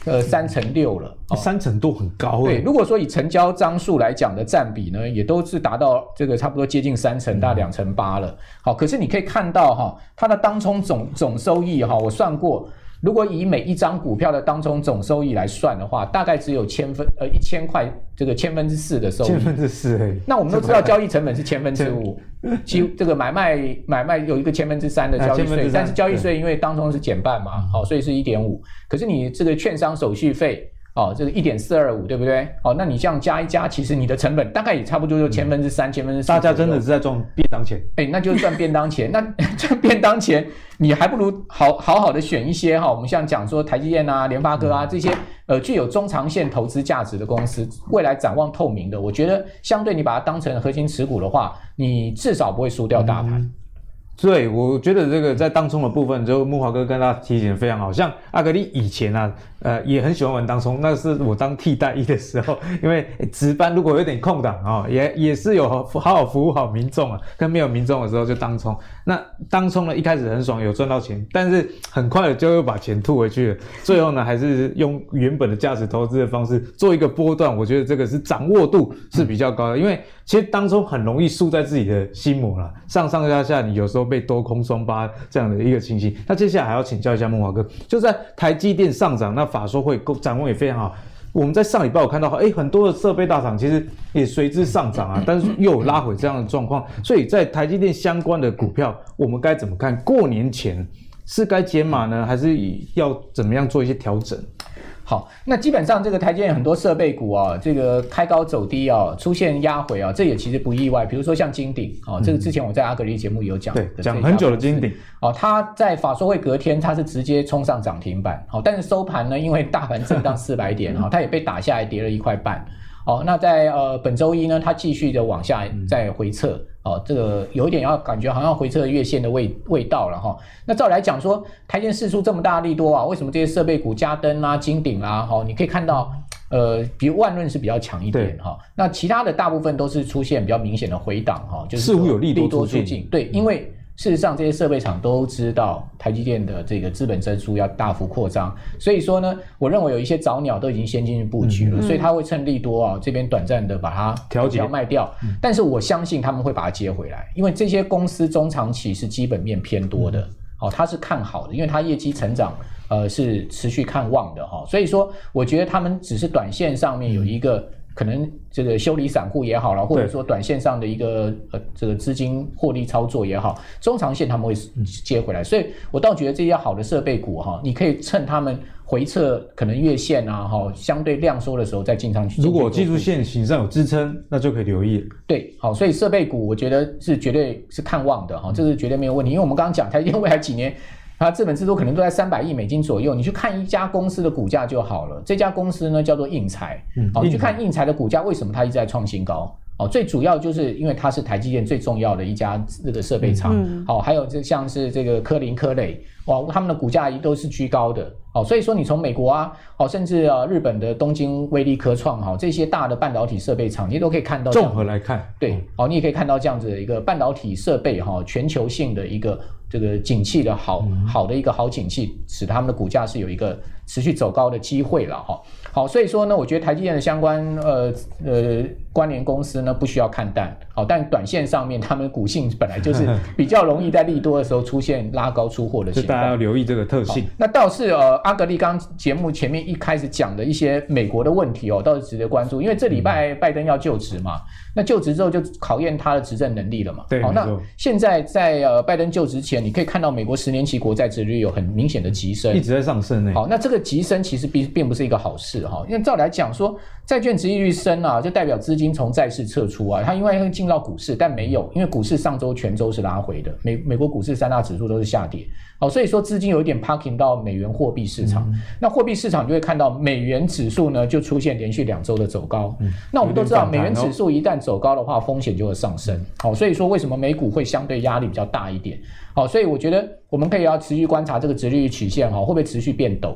呃三成六了，哦、三成都很高。对，如果说以成交张数来讲的占比呢，也都是达到这个差不多接近三成，大概两成八了。好，可是你可以看到哈，它的当冲总总收益哈，我算过。如果以每一张股票的当冲总收益来算的话，大概只有千分呃一千块，这个千分之四的收益。千分之四，那我们都知道交易成本是千分之五，其这个买卖买卖有一个千分之三的交易税，但是交易税因为当中是减半嘛，好，所以是一点五。可是你这个券商手续费。哦，这个一点四二五，对不对？哦，那你这样加一加，其实你的成本大概也差不多就千分之三、千分之四。大家真的是在赚便当钱，哎，那就是赚便当钱。那 赚便当钱，你还不如好好好的选一些哈、哦。我们像讲说台积电啊、联发科啊这些呃具有中长线投资价值的公司，未来展望透明的，我觉得相对你把它当成核心持股的话，你至少不会输掉大盘。嗯对，我觉得这个在当冲的部分，就木华哥跟大家提醒的非常好，像阿格力以前啊，呃，也很喜欢玩当冲，那是我当替代役的时候，因为值班如果有点空档啊、哦，也也是有好好服务好民众啊，跟没有民众的时候就当冲。那当冲呢，一开始很爽，有赚到钱，但是很快的就又把钱吐回去了。最后呢，还是用原本的价值投资的方式做一个波段，我觉得这个是掌握度是比较高的，因为其实当冲很容易输在自己的心魔了，上上下下你有时候。被多空双八这样的一个情形，那接下来还要请教一下孟华哥，就在台积电上涨，那法说会展望也非常好。我们在上礼拜我看到，哎，很多的设备大厂其实也随之上涨啊，但是又有拉回这样的状况，所以在台积电相关的股票，我们该怎么看？过年前是该减码呢，还是以要怎么样做一些调整？好，那基本上这个台积电很多设备股啊，这个开高走低啊，出现压回啊，这也其实不意外。比如说像金鼎啊，这个之前我在阿格力节目有讲，对，讲很久的金鼎啊，它在法说会隔天它是直接冲上涨停板，好，但是收盘呢，因为大盘震荡 四百点啊，它也被打下来跌了一块半。好，那在呃本周一呢，它继续的往下再回测。哦，这个有一点要感觉好像回撤月线的味味道了哈。那照来讲说，台积电释出这么大的利多啊，为什么这些设备股加登啊、金鼎啊，哈，你可以看到，呃，比如万润是比较强一点哈。那其他的大部分都是出现比较明显的回档哈，就是似乎有利多出尽。对，因为。事实上，这些设备厂都知道台积电的这个资本增速要大幅扩张，所以说呢，我认为有一些早鸟都已经先进去布局了，嗯、所以他会趁利多啊这边短暂的把它调节卖掉。嗯、但是我相信他们会把它接回来，因为这些公司中长期是基本面偏多的，哦，它是看好的，因为它业绩成长呃是持续看旺的哈，所以说我觉得他们只是短线上面有一个。可能这个修理散户也好了，或者说短线上的一个呃这个资金获利操作也好，中长线他们会接回来，所以我倒觉得这些好的设备股哈，你可以趁他们回撤可能月线啊哈相对量缩的时候再进场去。如果技术线形上有支撑，那就可以留意。对，好，所以设备股我觉得是绝对是看望的哈，这是绝对没有问题，因为我们刚刚讲台积电未来几年。它资本支出可能都在三百亿美金左右，你去看一家公司的股价就好了。这家公司呢叫做应材，你去看应材的股价，为什么它一直在创新高？哦，最主要就是因为它是台积电最重要的一家这个设备厂，好，还有这像是这个科林科磊，哇，他们的股价都是居高的。好，所以说你从美国啊，好，甚至啊日本的东京威力科创，哈，这些大的半导体设备厂，你都可以看到。综合来看，对，好，你也可以看到这样子的一个半导体设备哈，全球性的一个。这个景气的好好的一个好景气，使他们的股价是有一个持续走高的机会了哈。好，所以说呢，我觉得台积电的相关呃呃关联公司呢不需要看淡，好，但短线上面他们股性本来就是比较容易在利多的时候出现拉高出货的情况，大家要留意这个特性。那倒是呃阿格力刚节目前面一开始讲的一些美国的问题哦，倒是值得关注，因为这礼拜拜登要就职嘛，那就职之后就考验他的执政能力了嘛。对，好，那现在在呃拜登就职前，你可以看到美国十年期国债殖利率有很明显的提升，一直在上升呢。好，那这个急升其实并并不是一个好事哈，因为照来讲说，债券值利率升啊，就代表资金从债市撤出啊，它因为会进到股市，但没有，因为股市上周全周是拉回的，美美国股市三大指数都是下跌，好，所以说资金有一点 parking 到美元货币市场，嗯、那货币市场就会看到美元指数呢就出现连续两周的走高，嗯、那我们都知道美元指数一旦走高的话，风险就会上升，好，所以说为什么美股会相对压力比较大一点？好，所以我觉得我们可以要持续观察这个殖利率曲线哈，会不会持续变陡？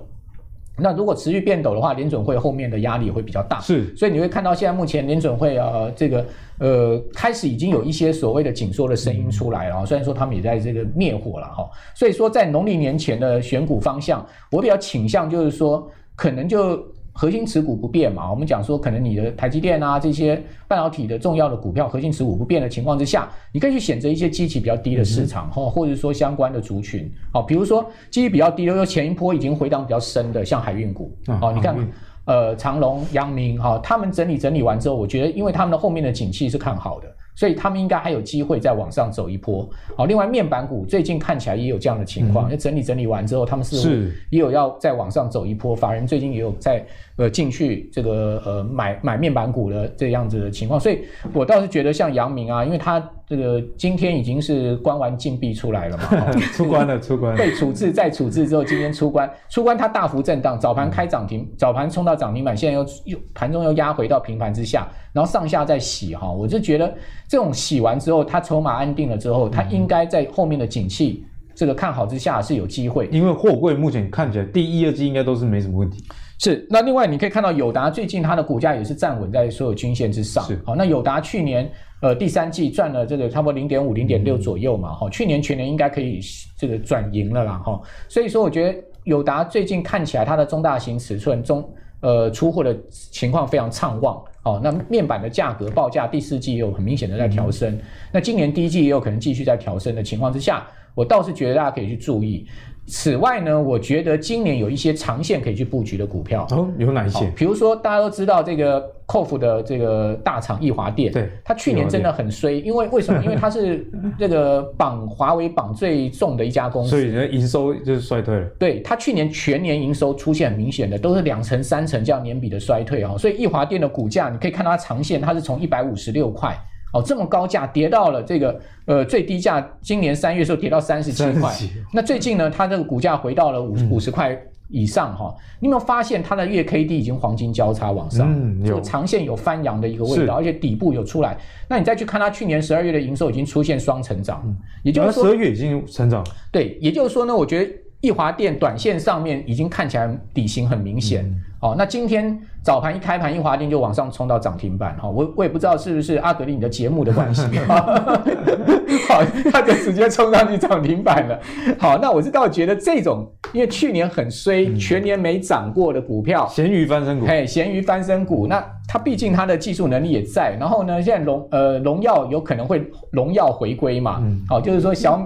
那如果持续变陡的话，联准会后面的压力会比较大。是，所以你会看到现在目前联准会呃这个呃开始已经有一些所谓的紧缩的声音出来了。嗯、虽然说他们也在这个灭火了哈。所以说在农历年前的选股方向，我比较倾向就是说可能就。核心持股不变嘛，我们讲说可能你的台积电啊这些半导体的重要的股票核心持股不变的情况之下，你可以去选择一些基期比较低的市场哈，嗯、或者说相关的族群，好，比如说基期比较低的，又前一波已经回档比较深的，像海运股，好、嗯，你看，运。呃，长隆、阳明哈，他们整理整理完之后，我觉得因为他们的后面的景气是看好的。所以他们应该还有机会再往上走一波。好，另外面板股最近看起来也有这样的情况，就、嗯、整理整理完之后，他们似乎也有要再往上走一波。法人最近也有在呃进去这个呃买买面板股的这样子的情况。所以我倒是觉得像阳明啊，因为他这个今天已经是关完禁闭出来了嘛，出关了，出关了，被处置再处置之后，今天出关，出关它大幅震荡，早盘开涨停，早盘冲到涨停板，现在又又盘中又压回到平盘之下。然后上下再洗哈，我就觉得这种洗完之后，它筹码安定了之后，它应该在后面的景气这个看好之下是有机会。因为货柜目前看起来第一、二季应该都是没什么问题。是，那另外你可以看到友达最近它的股价也是站稳在所有均线之上。是，好，那友达去年呃第三季赚了这个差不多零点五、零点六左右嘛，哈、嗯，去年全年应该可以这个转盈了啦，哈，所以说我觉得友达最近看起来它的中大型尺寸中呃出货的情况非常畅旺。哦，那面板的价格报价第四季也有很明显的在调升，嗯、那今年第一季也有可能继续在调升的情况之下，我倒是觉得大家可以去注意。此外呢，我觉得今年有一些长线可以去布局的股票哦，有哪一些？比如说大家都知道这个 COF 的这个大厂易华电，对，它去年真的很衰，因为为什么？因为它是这个绑华为绑最重的一家公司，所以营收就是衰退了。对，它去年全年营收出现很明显的都是两成三成这样年比的衰退啊，所以易华电的股价你可以看到它长线，它是从一百五十六块。哦，这么高价跌到了这个呃最低价，今年三月的时候跌到三十七块。那最近呢，它这个股价回到了五五十块以上哈、嗯。你有没有发现它的月 K D 已经黄金交叉往上，嗯、就长线有翻扬的一个味道，而且底部有出来。那你再去看它去年十二月的营收已经出现双成长，嗯、也就是说十二月已经成长。对，也就是说呢，我觉得。易华电短线上面已经看起来底型很明显，嗯，哦，那今天早盘一开盘，易华电就往上冲到涨停板，哈，我我也不知道是不是阿格力你的节目的关系，好，他就直接冲上去涨停板了，好，那我是倒觉得这种，因为去年很衰，嗯，全年没涨过的股票，咸鱼翻身股，嘿，咸鱼翻身股，那它毕竟它的技术能力也在，然后呢，现在荣呃荣耀有可能会荣耀回归嘛，嗯，好，就是说小，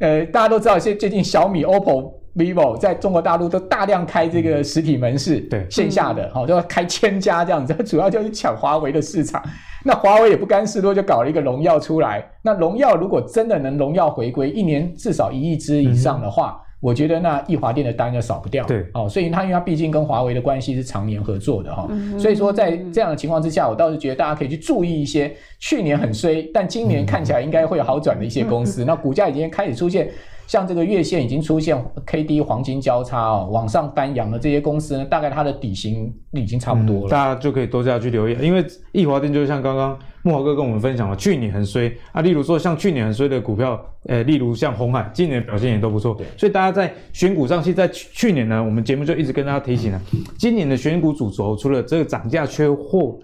呃，大家都知道，现最近小米、OPPO。Vivo 在中国大陆都大量开这个实体门市，对线下的，好、嗯、都要开千家这样子，主要就是抢华为的市场。那华为也不甘示弱，就搞了一个荣耀出来。那荣耀如果真的能荣耀回归，一年至少一亿支以上的话，嗯、我觉得那易华电的单就少不掉。对，哦，所以它因为它毕竟跟华为的关系是常年合作的哈、嗯，所以说在这样的情况之下，我倒是觉得大家可以去注意一些去年很衰，但今年看起来应该会有好转的一些公司。嗯、那股价已经开始出现。像这个月线已经出现 K D 黄金交叉哦，往上翻扬的这些公司呢，大概它的底型已经差不多了，嗯、大家就可以多加去留意。因为易华电就像刚刚木华哥跟我们分享了，去年很衰啊，例如说像去年很衰的股票，呃，例如像鸿海，今年表现也都不错。所以大家在选股上，其实在去年呢，我们节目就一直跟大家提醒了，今年的选股主轴除了这个涨价缺货。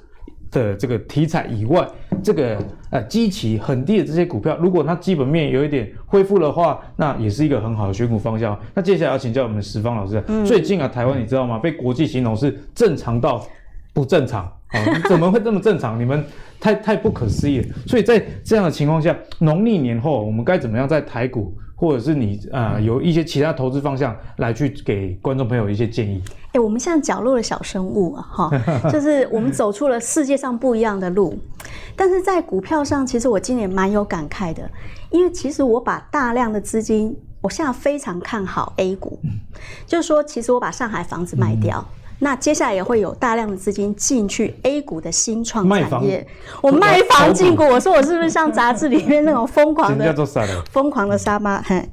的这个题材以外，这个呃基期很低的这些股票，如果它基本面有一点恢复的话，那也是一个很好的选股方向。那接下来要请教我们十方老师，嗯、最近啊，台湾你知道吗？被国际形容是正常到不正常啊、哦，怎么会这么正常？你们太太不可思议了。所以在这样的情况下，农历年后我们该怎么样在台股？或者是你啊、呃，有一些其他投资方向来去给观众朋友一些建议。哎、欸，我们像角落的小生物啊，哈，就是我们走出了世界上不一样的路。但是在股票上，其实我今年蛮有感慨的，因为其实我把大量的资金，我现在非常看好 A 股，嗯、就是说，其实我把上海房子卖掉。嗯那接下来也会有大量的资金进去 A 股的新创产业。我卖房进股，我说我是不是像杂志里面那种疯狂的、疯狂的沙妈？嘿，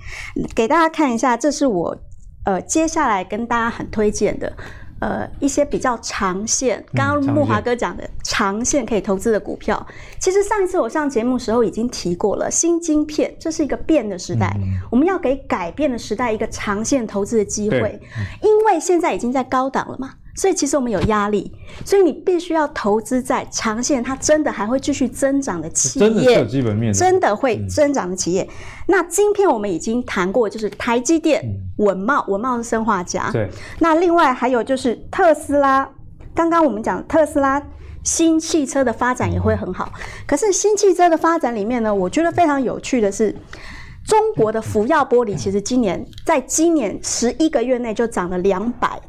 给大家看一下，这是我呃接下来跟大家很推荐的呃一些比较长线，刚刚木华哥讲的长线可以投资的股票。其实上一次我上节目时候已经提过了，新晶片这是一个变的时代，我们要给改变的时代一个长线投资的机会，因为现在已经在高档了嘛。所以其实我们有压力，所以你必须要投资在长线，它真的还会继续增长的企业，真的有基本面的，真的会增长的企业。嗯、那今天我们已经谈过，就是台积电、稳、嗯、懋，稳懋是生化家。对。那另外还有就是特斯拉，刚刚我们讲特斯拉新汽车的发展也会很好。嗯、可是新汽车的发展里面呢，我觉得非常有趣的是，中国的福耀玻璃其实今年在今年十一个月内就涨了两百。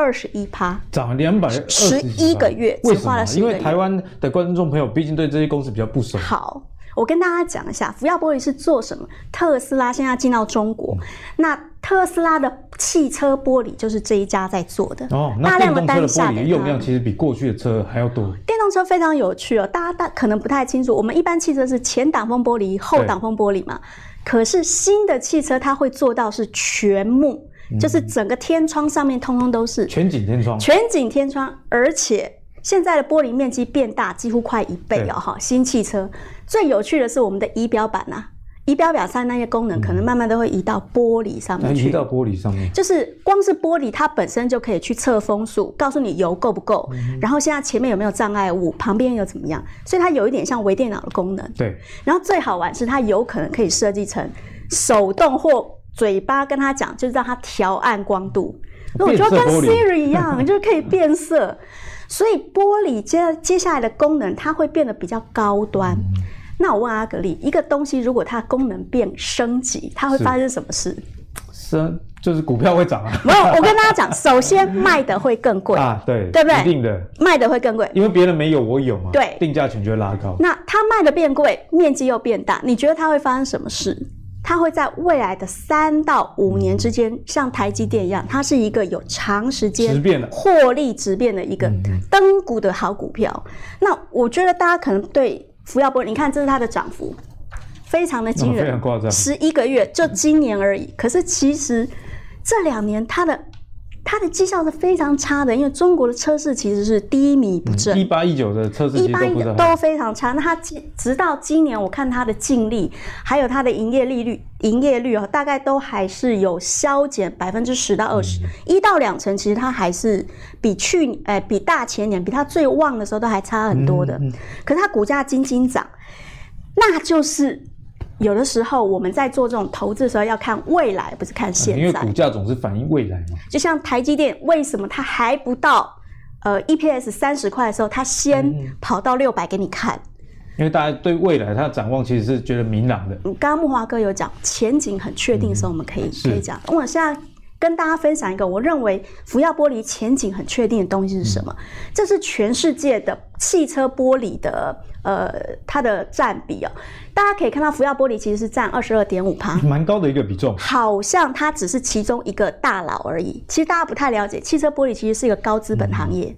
二十一趴，涨了两百十一个月，为什么？因为台湾的观众朋友毕竟对这些公司比较不熟。好，我跟大家讲一下，福耀玻璃是做什么？特斯拉现在进到中国，嗯，那特斯拉的汽车玻璃就是这一家在做的。哦，那电动车的玻璃用量其实比过去的车还要多。电动车非常有趣哦，大家大可能不太清楚，我们一般汽车是前挡风玻璃、后挡风玻璃嘛，可是新的汽车它会做到是全幕。就是整个天窗上面通通都是全景天窗，全景天窗，而且现在的玻璃面积变大，几乎快一倍了哈。新汽车最有趣的是我们的仪表板呐、啊，仪表板上那些功能可能慢慢都会移到玻璃上面去。移到玻璃上面，就是光是玻璃它本身就可以去测风速，告诉你油够不够，然后现在前面有没有障碍物，旁边又怎么样，所以它有一点像微电脑的功能。对，然后最好玩是它有可能可以设计成手动或。嘴巴跟他讲，就是让他调暗光度。那我觉得跟 Siri 一样，就是可以变色。所以玻璃接接下来的功能，它会变得比较高端。嗯、那我问阿格力，一个东西如果它功能变升级，它会发生什么事？升就是股票会涨啊。没有，我跟大家讲，首先卖的会更贵啊，对，对不对？一定的，卖的会更贵，因为别人没有，我有嘛。对，定价权就会拉高。那它卖的变贵，面积又变大，你觉得它会发生什么事？它会在未来的三到五年之间，嗯、像台积电一样，它是一个有长时间获利直变的一个登股的好股票。嗯、那我觉得大家可能对福耀玻璃，你看这是它的涨幅，非常的惊人，非常夸张，十一个月就今年而已。嗯、可是其实这两年它的。它的绩效是非常差的，因为中国的车市其实是低迷不振，一八一九的车市一八一九都非常差。那它直到今年，我看它的净利还有它的营业利率、营业率哦，大概都还是有削减百分之十到二十，一到两成，其实它还是比去年、呃、比大前年比它最旺的时候都还差很多的。嗯嗯、可是它股价斤斤涨，那就是。有的时候我们在做这种投资的时候，要看未来，不是看现在。因为股价总是反映未来嘛。就像台积电，为什么它还不到呃 EPS 三十块的时候，它先跑到六百给你看？因为大家对未来它的展望其实是觉得明朗的。刚刚木华哥有讲前景很确定的时候，我们可以、嗯、可以讲。我现在。跟大家分享一个我认为福耀玻璃前景很确定的东西是什么？嗯、这是全世界的汽车玻璃的呃它的占比哦。大家可以看到福耀玻璃其实是占二十二点五趴，蛮高的一个比重。好像它只是其中一个大佬而已。其实大家不太了解，汽车玻璃其实是一个高资本行业。嗯、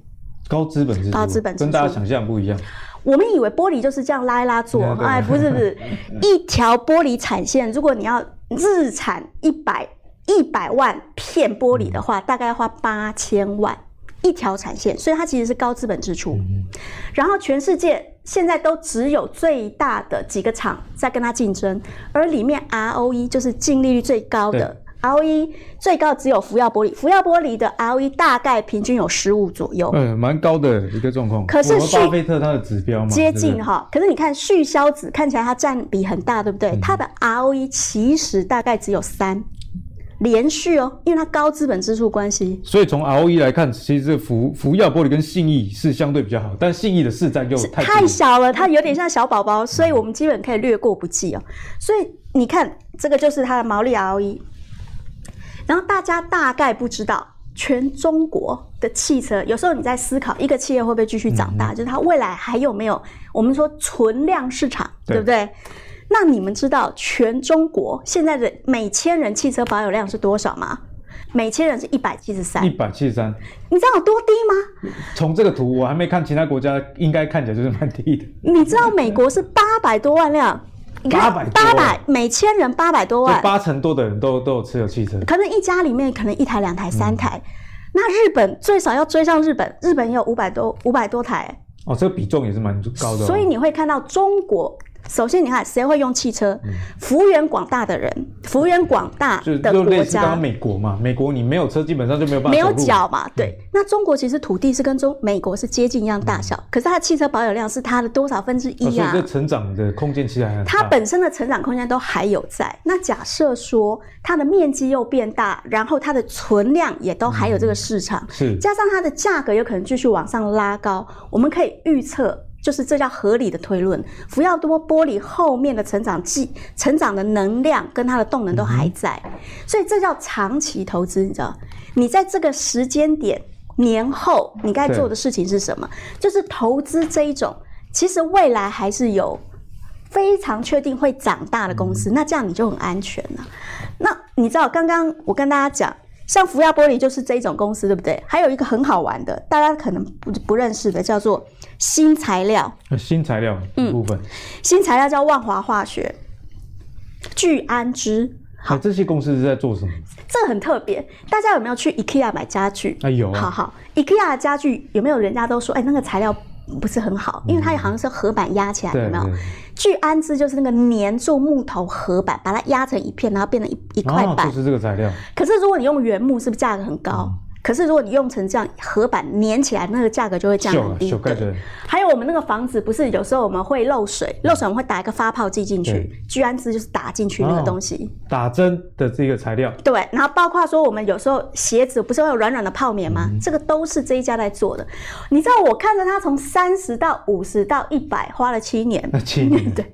高资本是高资本，跟大家想象不一样。我们以为玻璃就是这样拉一拉做，哎，不是不是，一条玻璃产线，如果你要日产一百。一百万片玻璃的话，大概要花八千万一条产线，所以它其实是高资本支出。然后全世界现在都只有最大的几个厂在跟它竞争，而里面 ROE 就是净利率最高的，ROE 最高只有福耀玻璃，福耀玻璃的 ROE 大概平均有十五左右，嗯，蛮高的一个状况。可是巴菲特他的指标嘛，接近哈。可是你看旭硝子看起来它占比很大，对不对？它的 ROE 其实大概只有三。连续哦，因为它高资本支出关系，所以从 ROE 来看，其实这福福耀玻璃跟信义是相对比较好，但信义的市占又太太小了，它有点像小宝宝，所以我们基本可以略过不计哦。所以你看，这个就是它的毛利 ROE。然后大家大概不知道，全中国的汽车，有时候你在思考一个企业会不会继续长大，嗯、就是它未来还有没有我们说存量市场，对，对不对？那你们知道全中国现在的每千人汽车保有量是多少吗？每千人是一百七十三。一百七十三，你知道有多低吗？从这个图我还没看其他国家，应该看起来就是蛮低的。你知道美国是八百多万辆，八百八百每千人八百多万，八成多的人都都有持有汽车，可能一家里面可能一台、两台、三台。嗯、那日本最少要追上日本，日本也有五百多五百多台。哦，这个比重也是蛮高的、哦。所以你会看到中国。首先，你看谁会用汽车？幅员广大的人，幅员广大的国家，就类似刚刚美国嘛。美国你没有车，基本上就没有办法。没有脚嘛？对。嗯、那中国其实土地是跟中美国是接近一样大小，嗯、可是它的汽车保有量是它的多少分之一啊？哦、所以这成长的空间其实还很大。它本身的成长空间都还有在。那假设说它的面积又变大，然后它的存量也都还有这个市场，嗯、是加上它的价格有可能继续往上拉高，我们可以预测。就是这叫合理的推论，福耀多玻璃后面的成长剂、成长的能量跟它的动能都还在，所以这叫长期投资，你知道？你在这个时间点年后，你该做的事情是什么？就是投资这一种，其实未来还是有非常确定会长大的公司，嗯、那这样你就很安全了。那你知道，刚刚我跟大家讲。像福耀玻璃就是这一种公司，对不对？还有一个很好玩的，大家可能不不认识的，叫做新材料。新材料部分，嗯、新材料叫万华化学、聚氨酯。好，这些公司是在做什么？这很特别。大家有没有去 IKEA 买家具？啊，有啊。好好，IKEA 的家具有没有人家都说，哎，那个材料不是很好，因为它好像是合板压起来，有没有？聚氨酯就是那个粘住木头合板，把它压成一片，然后变成一一块板，就是这个材料。可是如果你用原木，是不是价格很高？可是如果你用成这样合板粘起来，那个价格就会降很低。对。还有我们那个房子，不是有时候我们会漏水，漏水我们会打一个发泡剂进去，聚氨酯就是打进去那个东西。哦、打针的这个材料。对，然后包括说我们有时候鞋子不是会有软软的泡棉吗？嗯、这个都是这一家在做的。你知道我看着它从三十到五十到一百花了七年，七年 对。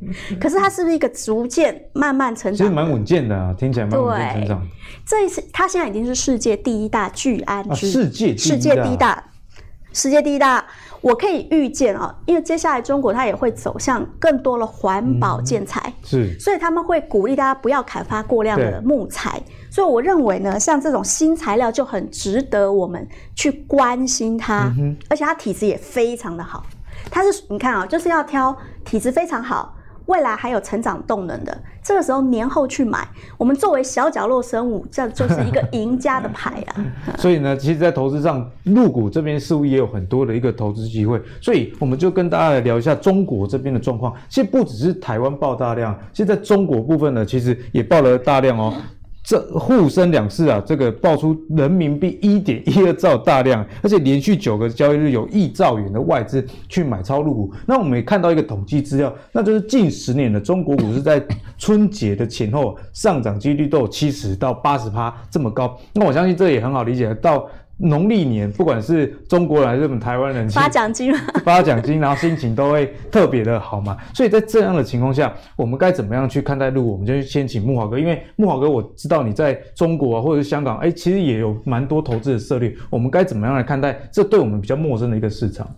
可是它是不是一个逐渐慢慢成长？其实蛮稳健的啊，听起来蛮稳健成长。这一次它现在已经是世界第一大聚氨。酯、世界世界第一大，世界第一大，我可以预见啊，因为接下来中国它也会走向更多的环保建材，嗯、是，所以他们会鼓励大家不要砍伐过量的木材，所以我认为呢，像这种新材料就很值得我们去关心它，嗯、而且它体质也非常的好，它是你看啊，就是要挑体质非常好。未来还有成长动能的，这个时候年后去买，我们作为小角落生物，这就是一个赢家的牌啊。所以呢，其实，在投资上，入股这边似乎也有很多的一个投资机会。所以，我们就跟大家来聊一下中国这边的状况。其实不只是台湾爆大量，现在中国部分呢，其实也爆了大量哦。这沪深两市啊，这个爆出人民币一点一二兆大量，而且连续九个交易日有亿兆元的外资去买超入股。那我们也看到一个统计资料，那就是近十年的中国股市在春节的前后上涨几率都有七十到八十趴这么高。那我相信这也很好理解到。农历年，不管是中国人还是我们台湾人，发奖金，发奖金，然后心情都会特别的好嘛。所以在这样的情况下，我们该怎么样去看待路？我们就先请木华哥，因为木华哥，我知道你在中国啊，或者是香港，哎，其实也有蛮多投资的策略。我们该怎么样来看待这对我们比较陌生的一个市场？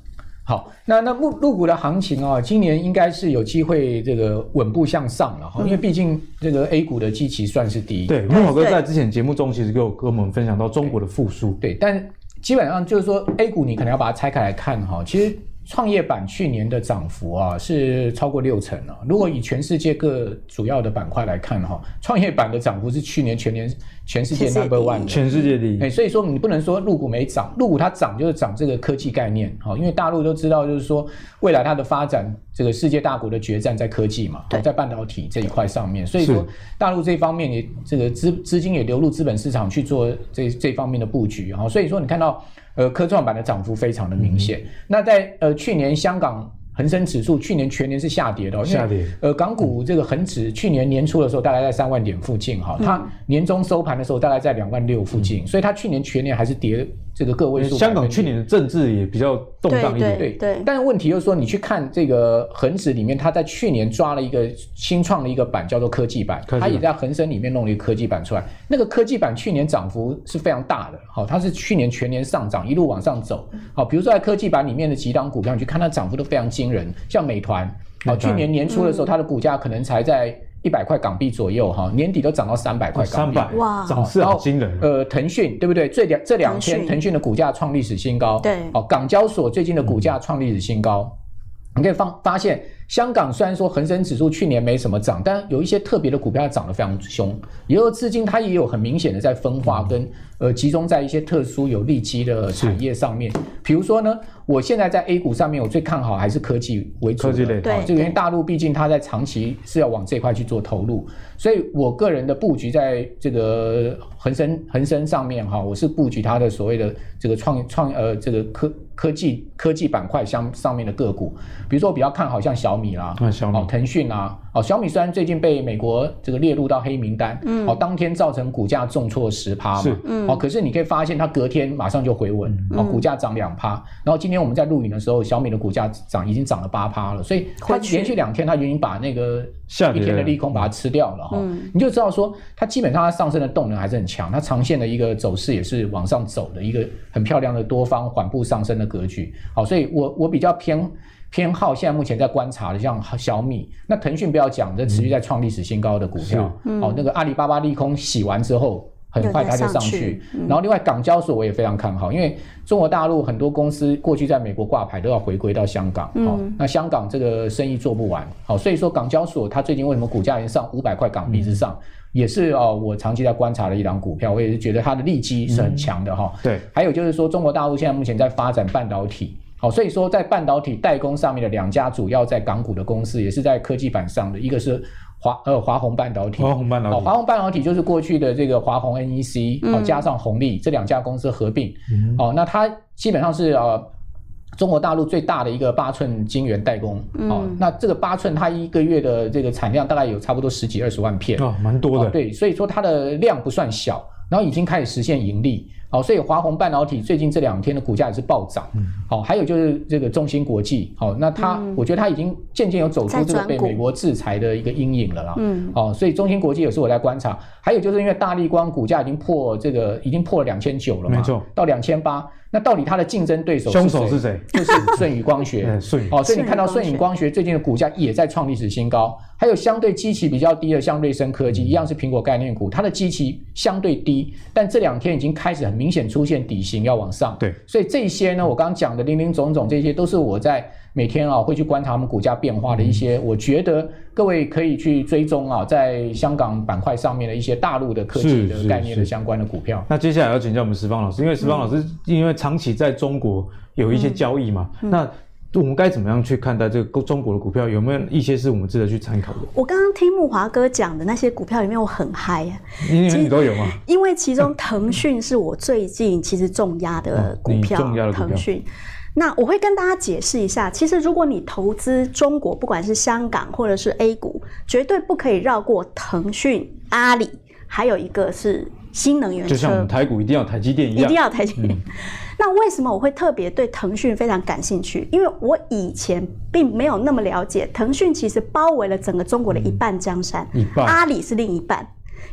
好，那那入入股的行情啊，今年应该是有机会这个稳步向上了哈，因为毕竟这个 A 股的基期算是低。对，慕驊哥在之前节目中其实跟我跟我们分享到中国的复苏。对，但基本上就是说 A 股你可能要把它拆开来看哈，其实。创业板去年的涨幅啊是超过六成啊。如果以全世界各主要的板块来看哈，创业板的涨幅是去年全年全世界 number one，全世界第一。所以说你不能说入股没涨，入股它涨就是涨这个科技概念哈，因为大陆都知道就是说未来它的发展，这个世界大国的决战在科技嘛，在半导体这一块上面，所以说大陆这方面也这个资资金也流入资本市场去做这这方面的布局哈，所以说你看到。呃，科创板的涨幅非常的明显。嗯、那在呃去年香港恒生指数去年全年是下跌的，哦，下跌。呃，港股这个恒指去年年初的时候大概在三万点附近哈，嗯，它年终收盘的时候大概在两万六附近，嗯，所以它去年全年还是跌。这个个位数，香港去年的政治也比较动荡一点，对对。但问题就是说，你去看这个恒指里面，它在去年抓了一个新创的一个板，叫做科技板，它也在恒生里面弄了一个科技板出来。那个科技板去年涨幅是非常大的，好，它是去年全年上涨，一路往上走。好，比如说在科技板里面的几档股票，你去看它涨幅都非常惊人，像美团，好，去年年初的时候，它的股价可能才在。一百块港币左右哈，年底都涨到三百块港币，三百哇，涨势好惊人。呃，腾讯对不对？这两这两天腾讯的股价创历史新高，对，哦，港交所最近的股价创历史新高，嗯、你可以发发现。香港虽然说恒生指数去年没什么涨，但有一些特别的股票涨得非常凶。也有资金它也有很明显的在分化跟呃集中在一些特殊有利基的产业上面。比如说呢，我现在在 A 股上面，我最看好还是科技为主的。科技类，对，这个因为大陆毕竟它在长期是要往这块去做投入，所以我个人的布局在这个恒生恒生上面哈，我是布局它的所谓的这个创创呃这个科科技科技板块相上面的个股，比如说我比较看好像小。米啦，哦，腾讯啊，哦，小米虽然最近被美国这个列入到黑名单，嗯，哦，当天造成股价重挫十趴嘛，是，嗯，哦，可是你可以发现它隔天马上就回稳，哦，股价涨两趴，然后今天我们在录影的时候，小米的股价涨已经涨了八趴了，所以它连续两天它已经把那个一天的利空把它吃掉了哈，你就知道说它基本上它上升的动能还是很强，它长线的一个走势也是往上走的一个很漂亮的多方缓步上升的格局，好，所以我我比较偏。偏好现在目前在观察的，像小米，那腾讯不要讲，这持续在创历史新高的股票。嗯、哦，那个阿里巴巴利空洗完之后，很快它就上去。然后另外港交所我也非常看好，因为中国大陆很多公司过去在美国挂牌都要回归到香港。嗯、哦，那香港这个生意做不完。好、哦，所以说港交所它最近为什么股价已经上五百块港币之上，嗯、也是哦，我长期在观察的一档股票，我也是觉得它的利基是很强的哈。嗯、对，还有就是说中国大陆现在目前在发展半导体。好，所以说在半导体代工上面的两家主要在港股的公司，也是在科技板上的，一个是华呃华虹半导体，华虹半导体，华虹半导体就是过去的这个华虹 NEC，好、嗯、加上红利这两家公司合并，嗯、哦，那它基本上是呃。中国大陆最大的一个八寸晶圆代工，嗯、哦，那这个八寸它一个月的这个产量大概有差不多十几二十万片，哦，蛮多的，哦，对，所以说它的量不算小，然后已经开始实现盈利。好，所以华虹半导体最近这两天的股价也是暴涨。嗯，好，还有就是这个中芯国际，好，那它，嗯、我觉得它已经渐渐有走出这个被美国制裁的一个阴影了啦。嗯，好，所以中芯国际也是我在观察。还有就是因为大立光股价已经破这个，已经破了两千九了嘛，没错，到两千八。那到底它的竞争对手是谁？凶手是谁？就是舜宇光学。舜宇。哦，所以你看到舜宇光学最近的股价也在创历史新高。还有相对基期比较低的，像瑞声科技，一样是苹果概念股，它的基期相对低，但这两天已经开始很明显出现底型要往上。对，所以这些呢，我刚刚讲的零零总总，这些都是我在每天啊会去观察他们股价变化的一些，我觉得各位可以去追踪啊，在香港板块上面的一些大陆的科技的概念的相关的股票。那接下来要请教我们石方老师，因为石方老师因为长期在中国有一些交易嘛，嗯、那。我们该怎么样去看待这个中国的股票？有没有一些是我们值得去参考的？我刚刚听木华哥讲的那些股票里面，我很嗨呀。你你都有吗？因为其中腾讯是我最近其实重压的 股票。重压的股票。腾讯。那我会跟大家解释一下，其实如果你投资中国，不管是香港或者是 A 股，绝对不可以绕过腾讯、阿里，还有一个是新能源车。就像我们台股一定要台积电一样，一定要台积电。嗯 那为什么我会特别对腾讯非常感兴趣？因为我以前并没有那么了解，腾讯其实包围了整个中国的一半江山，嗯、阿里是另一半。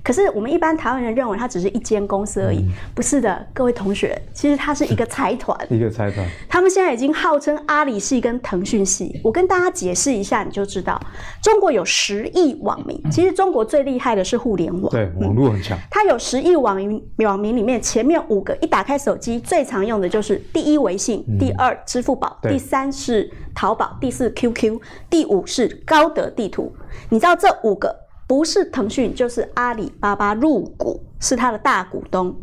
可是我们一般台湾人认为它只是一间公司而已，嗯、不是的，各位同学，其实它是一个财团，一个财团。他们现在已经号称阿里系跟腾讯系。我跟大家解释一下，你就知道，中国有十亿网民，其实中国最厉害的是互联网，对，网络很强。它有十亿网民，网民里面前面五个一打开手机最常用的就是第一微信，嗯、第二支付宝，第三是淘宝，第四 QQ，第五是高德地图。你知道这五个？不是腾讯就是阿里巴巴入股，是他的大股东。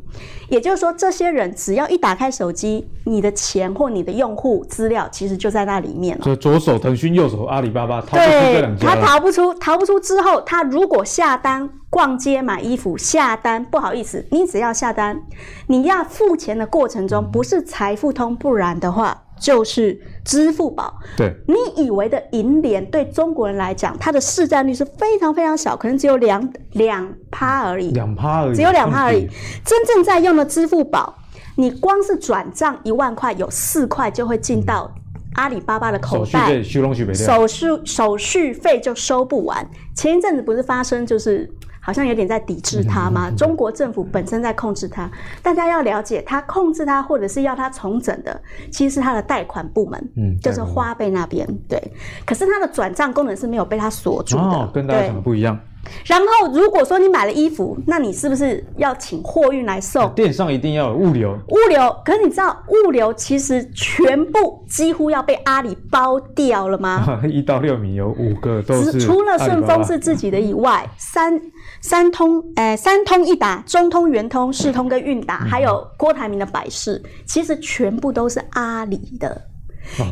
也就是说，这些人只要一打开手机，你的钱或你的用户资料其实就在那里面了。就左手腾讯，右手阿里巴巴，逃不出这两家。他逃不出，逃不出之后，他如果下单逛街买衣服下单，不好意思，你只要下单，你要付钱的过程中不是财付通，不然的话。就是支付宝，对，你以为的银联对中国人来讲，它的市占率是非常非常小，可能只有两两趴而已，两趴而已，只有两趴而已。真正在用的支付宝，你光是转账一万块，有四块就会进到阿里巴巴的口袋，手续手续手续费就收不完。前一阵子不是发生就是。好像有点在抵制它吗？中国政府本身在控制它，大家要了解，它控制它或者是要它重整的，其实是它的贷款部门，嗯，就是花呗那边，对。可是它的转账功能是没有被它锁住的，哦，跟大家想的不一样。然后，如果说你买了衣服，那你是不是要请货运来送？电商一定要有物流。物流，可是你知道物流其实全部几乎要被阿里包掉了吗？一到六米有五个都是。除了顺丰是自己的以外，三三通，哎，三通一达、中通、圆通、世通跟韵达，还有郭台铭的百世，其实全部都是阿里的。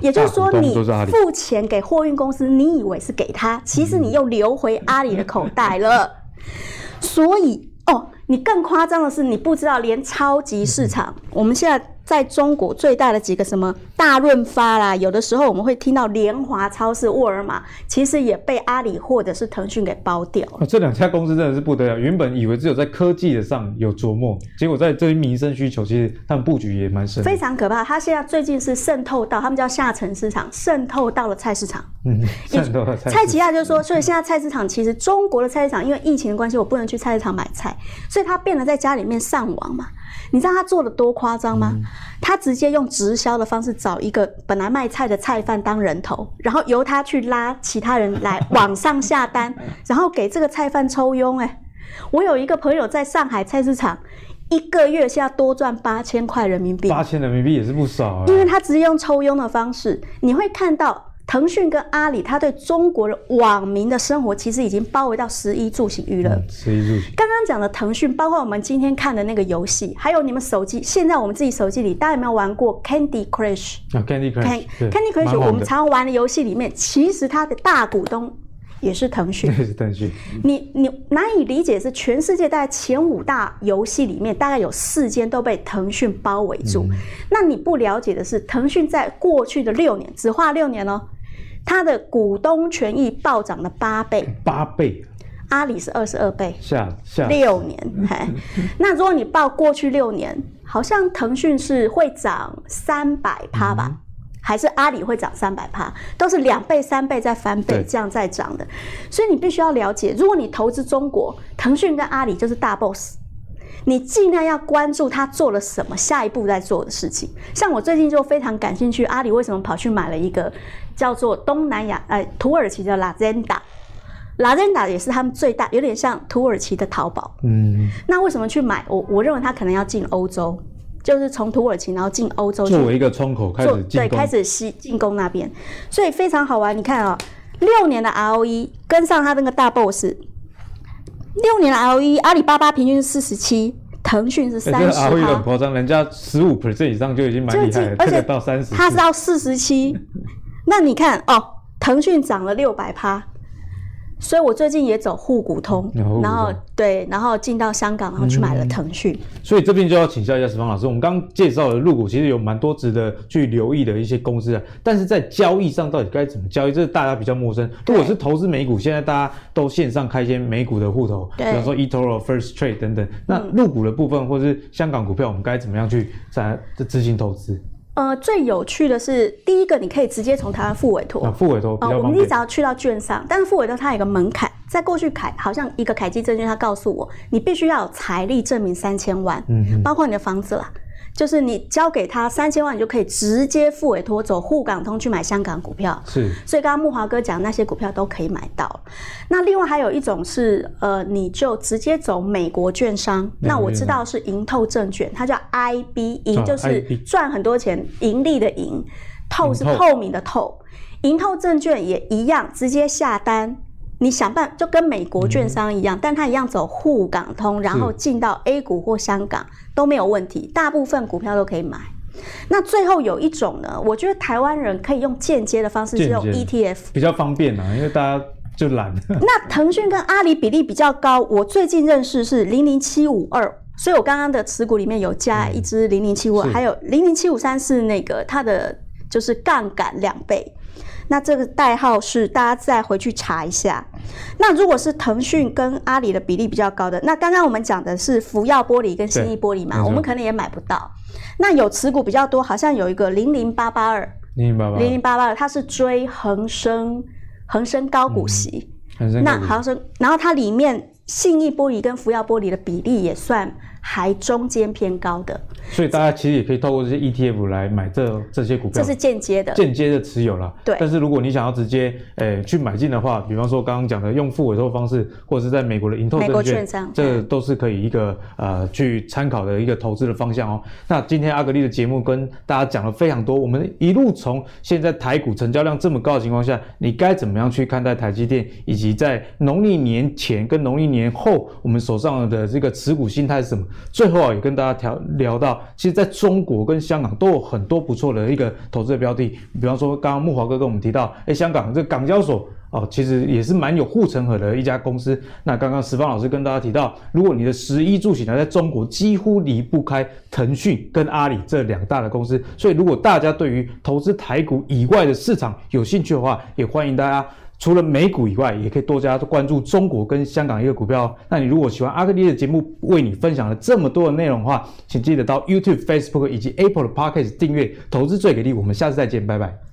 也就是说，你付钱给货运公司，你以为是给他，其实你又流回阿里的口袋了。所以，哦，你更夸张的是，你不知道，连超级市场，我们现在。在中国最大的几个什么大润发啦，有的时候我们会听到联华超市、沃尔玛，其实也被阿里或者是腾讯给包掉了。这两家公司真的是不得了，原本以为只有在科技的上有琢磨，结果在这些民生需求，其实他们布局也蛮深。非常可怕，他现在最近是渗透到他们叫下沉市场，渗透到了菜市场。嗯，渗透了菜。蔡奇亚就是说，所以现在菜市场其实中国的菜市场，因为疫情的关系，我不能去菜市场买菜，所以他变得在家里面上网嘛。你知道他做的多夸张吗？嗯、他直接用直销的方式找一个本来卖菜的菜贩当人头，然后由他去拉其他人来网上下单，然后给这个菜贩抽佣。哎，我有一个朋友在上海菜市场，一个月是要多赚八千块人民币。八千人民币也是不少啊。因为他直接用抽佣的方式，你会看到。腾讯跟阿里，它对中国的网民的生活其实已经包围到十一住行娱乐。十一住行。刚刚讲的腾讯，包括我们今天看的那个游戏，还有你们手机，现在我们自己手机里，大家有没有玩过 Candy Crush？啊，Candy Crush，Candy Crush，我们常玩的游戏里面，其实它的大股东。也是腾讯，也是腾讯。你你难以理解是全世界大概前五大游戏里面，大概有四间都被腾讯包围住。嗯。那你不了解的是，腾讯在过去的六年，只花六年哦，它的股东权益暴涨了八倍。八倍。阿里是二十二倍。下下六年，嘿。那如果你报过去六年，好像腾讯是会涨三百趴吧？嗯还是阿里会涨三百趴，都是两倍、三倍再翻倍这样在涨的，所以你必须要了解，如果你投资中国，腾讯跟阿里就是大 boss，你尽量要关注他做了什么，下一步在做的事情。像我最近就非常感兴趣，阿里为什么跑去买了一个叫做东南亚呃土耳其的 Lazada，Lazada 也是他们最大，有点像土耳其的淘宝。嗯，那为什么去买？我我认为他可能要进欧洲。就是从土耳其，然后进欧洲，作为一个窗口开始对，开始吸进攻那边，所以非常好玩。你看啊、喔，六年的 ROE 跟上他那个大 boss，六年的 ROE，阿里巴巴平均是四十七，腾讯是三十。ROE 很夸张，人家十五 percent 以上就已经蛮厉害了，而且到三十，它是到四十七。那你看哦、喔，腾讯涨了六百趴。所以我最近也走沪股通，然后对，然后进到香港，然后去买了腾讯。所以这边就要请教一下石方老师，我们刚刚介绍的入股其实有蛮多值得去留意的一些公司啊，但是在交易上到底该怎么交易，这是大家比较陌生。如果是投资美股，现在大家都线上开一些美股的户头，比方说 eToro、First Trade 等等。那入股的部分或是香港股票，我们该怎么样去在执行投资？呃，最有趣的是，第一个你可以直接从台湾付委托，复委托比较方便。我们你只要去到券商，但是付委托它有一个门槛，在过去凯好像一个凯基证券，他告诉我，你必须要有财力证明三千万，嗯，包括你的房子啦。就是你交给他三千万，你就可以直接付委托走沪港通去买香港股票。是，所以刚刚木华哥讲那些股票都可以买到。那另外还有一种是，呃，你就直接走美国券商。那我知道是盈透证券，它叫 IB，盈就是赚很多钱，盈利的盈，透是透明的透。盈透证券也一样，直接下单。你想办就跟美国券商一样，嗯、但它一样走沪港通，然后进到 A 股或香港都没有问题，大部分股票都可以买。那最后有一种呢，我觉得台湾人可以用间接的方式，是用 ETF 比较方便啊，因为大家就懒。那腾讯跟阿里比例比较高，我最近认识是零零七五二，所以我刚刚的持股里面有加一支零零七五二，还有零零七五三是那个它的就是杠杆两倍。那这个代号是大家再回去查一下。那如果是腾讯跟阿里的比例比较高的，那刚刚我们讲的是福耀玻璃跟信义玻璃嘛，我们可能也买不到。那有持股比较多，好像有一个零零八八二，零零八八二，零零八八二，它是追恒生恒生高股息。嗯、那恒生，然后它里面信义玻璃跟福耀玻璃的比例也算还中间偏高的。所以大家其实也可以透过这些 ETF 来买这这些股票，这是间接的，间接的持有了。对。但是如果你想要直接诶、欸、去买进的话，比方说刚刚讲的用付委托方式，或者是在美国的盈透证券，这都是可以一个呃去参考的一个投资的方向哦。那今天阿格力的节目跟大家讲了非常多，我们一路从现在台股成交量这么高的情况下，你该怎么样去看待台积电，以及在农历年前跟农历年后我们手上的这个持股心态是什么？最后啊，也跟大家聊聊到。其实，在中国跟香港都有很多不错的一个投资的标的，比方说，刚刚木华哥跟我们提到，哎，香港这港交所哦，其实也是蛮有护城河的一家公司。那刚刚石方老师跟大家提到，如果你的食衣住行呢，在中国几乎离不开腾讯跟阿里这两大的公司，所以如果大家对于投资台股以外的市场有兴趣的话，也欢迎大家。除了美股以外，也可以多加关注中国跟香港一个股票。那你如果喜欢阿克力的节目，为你分享了这么多的内容的话，请记得到 YouTube、Facebook 以及 Apple 的 Podcast 订阅《投资最给力》。我们下次再见，拜拜。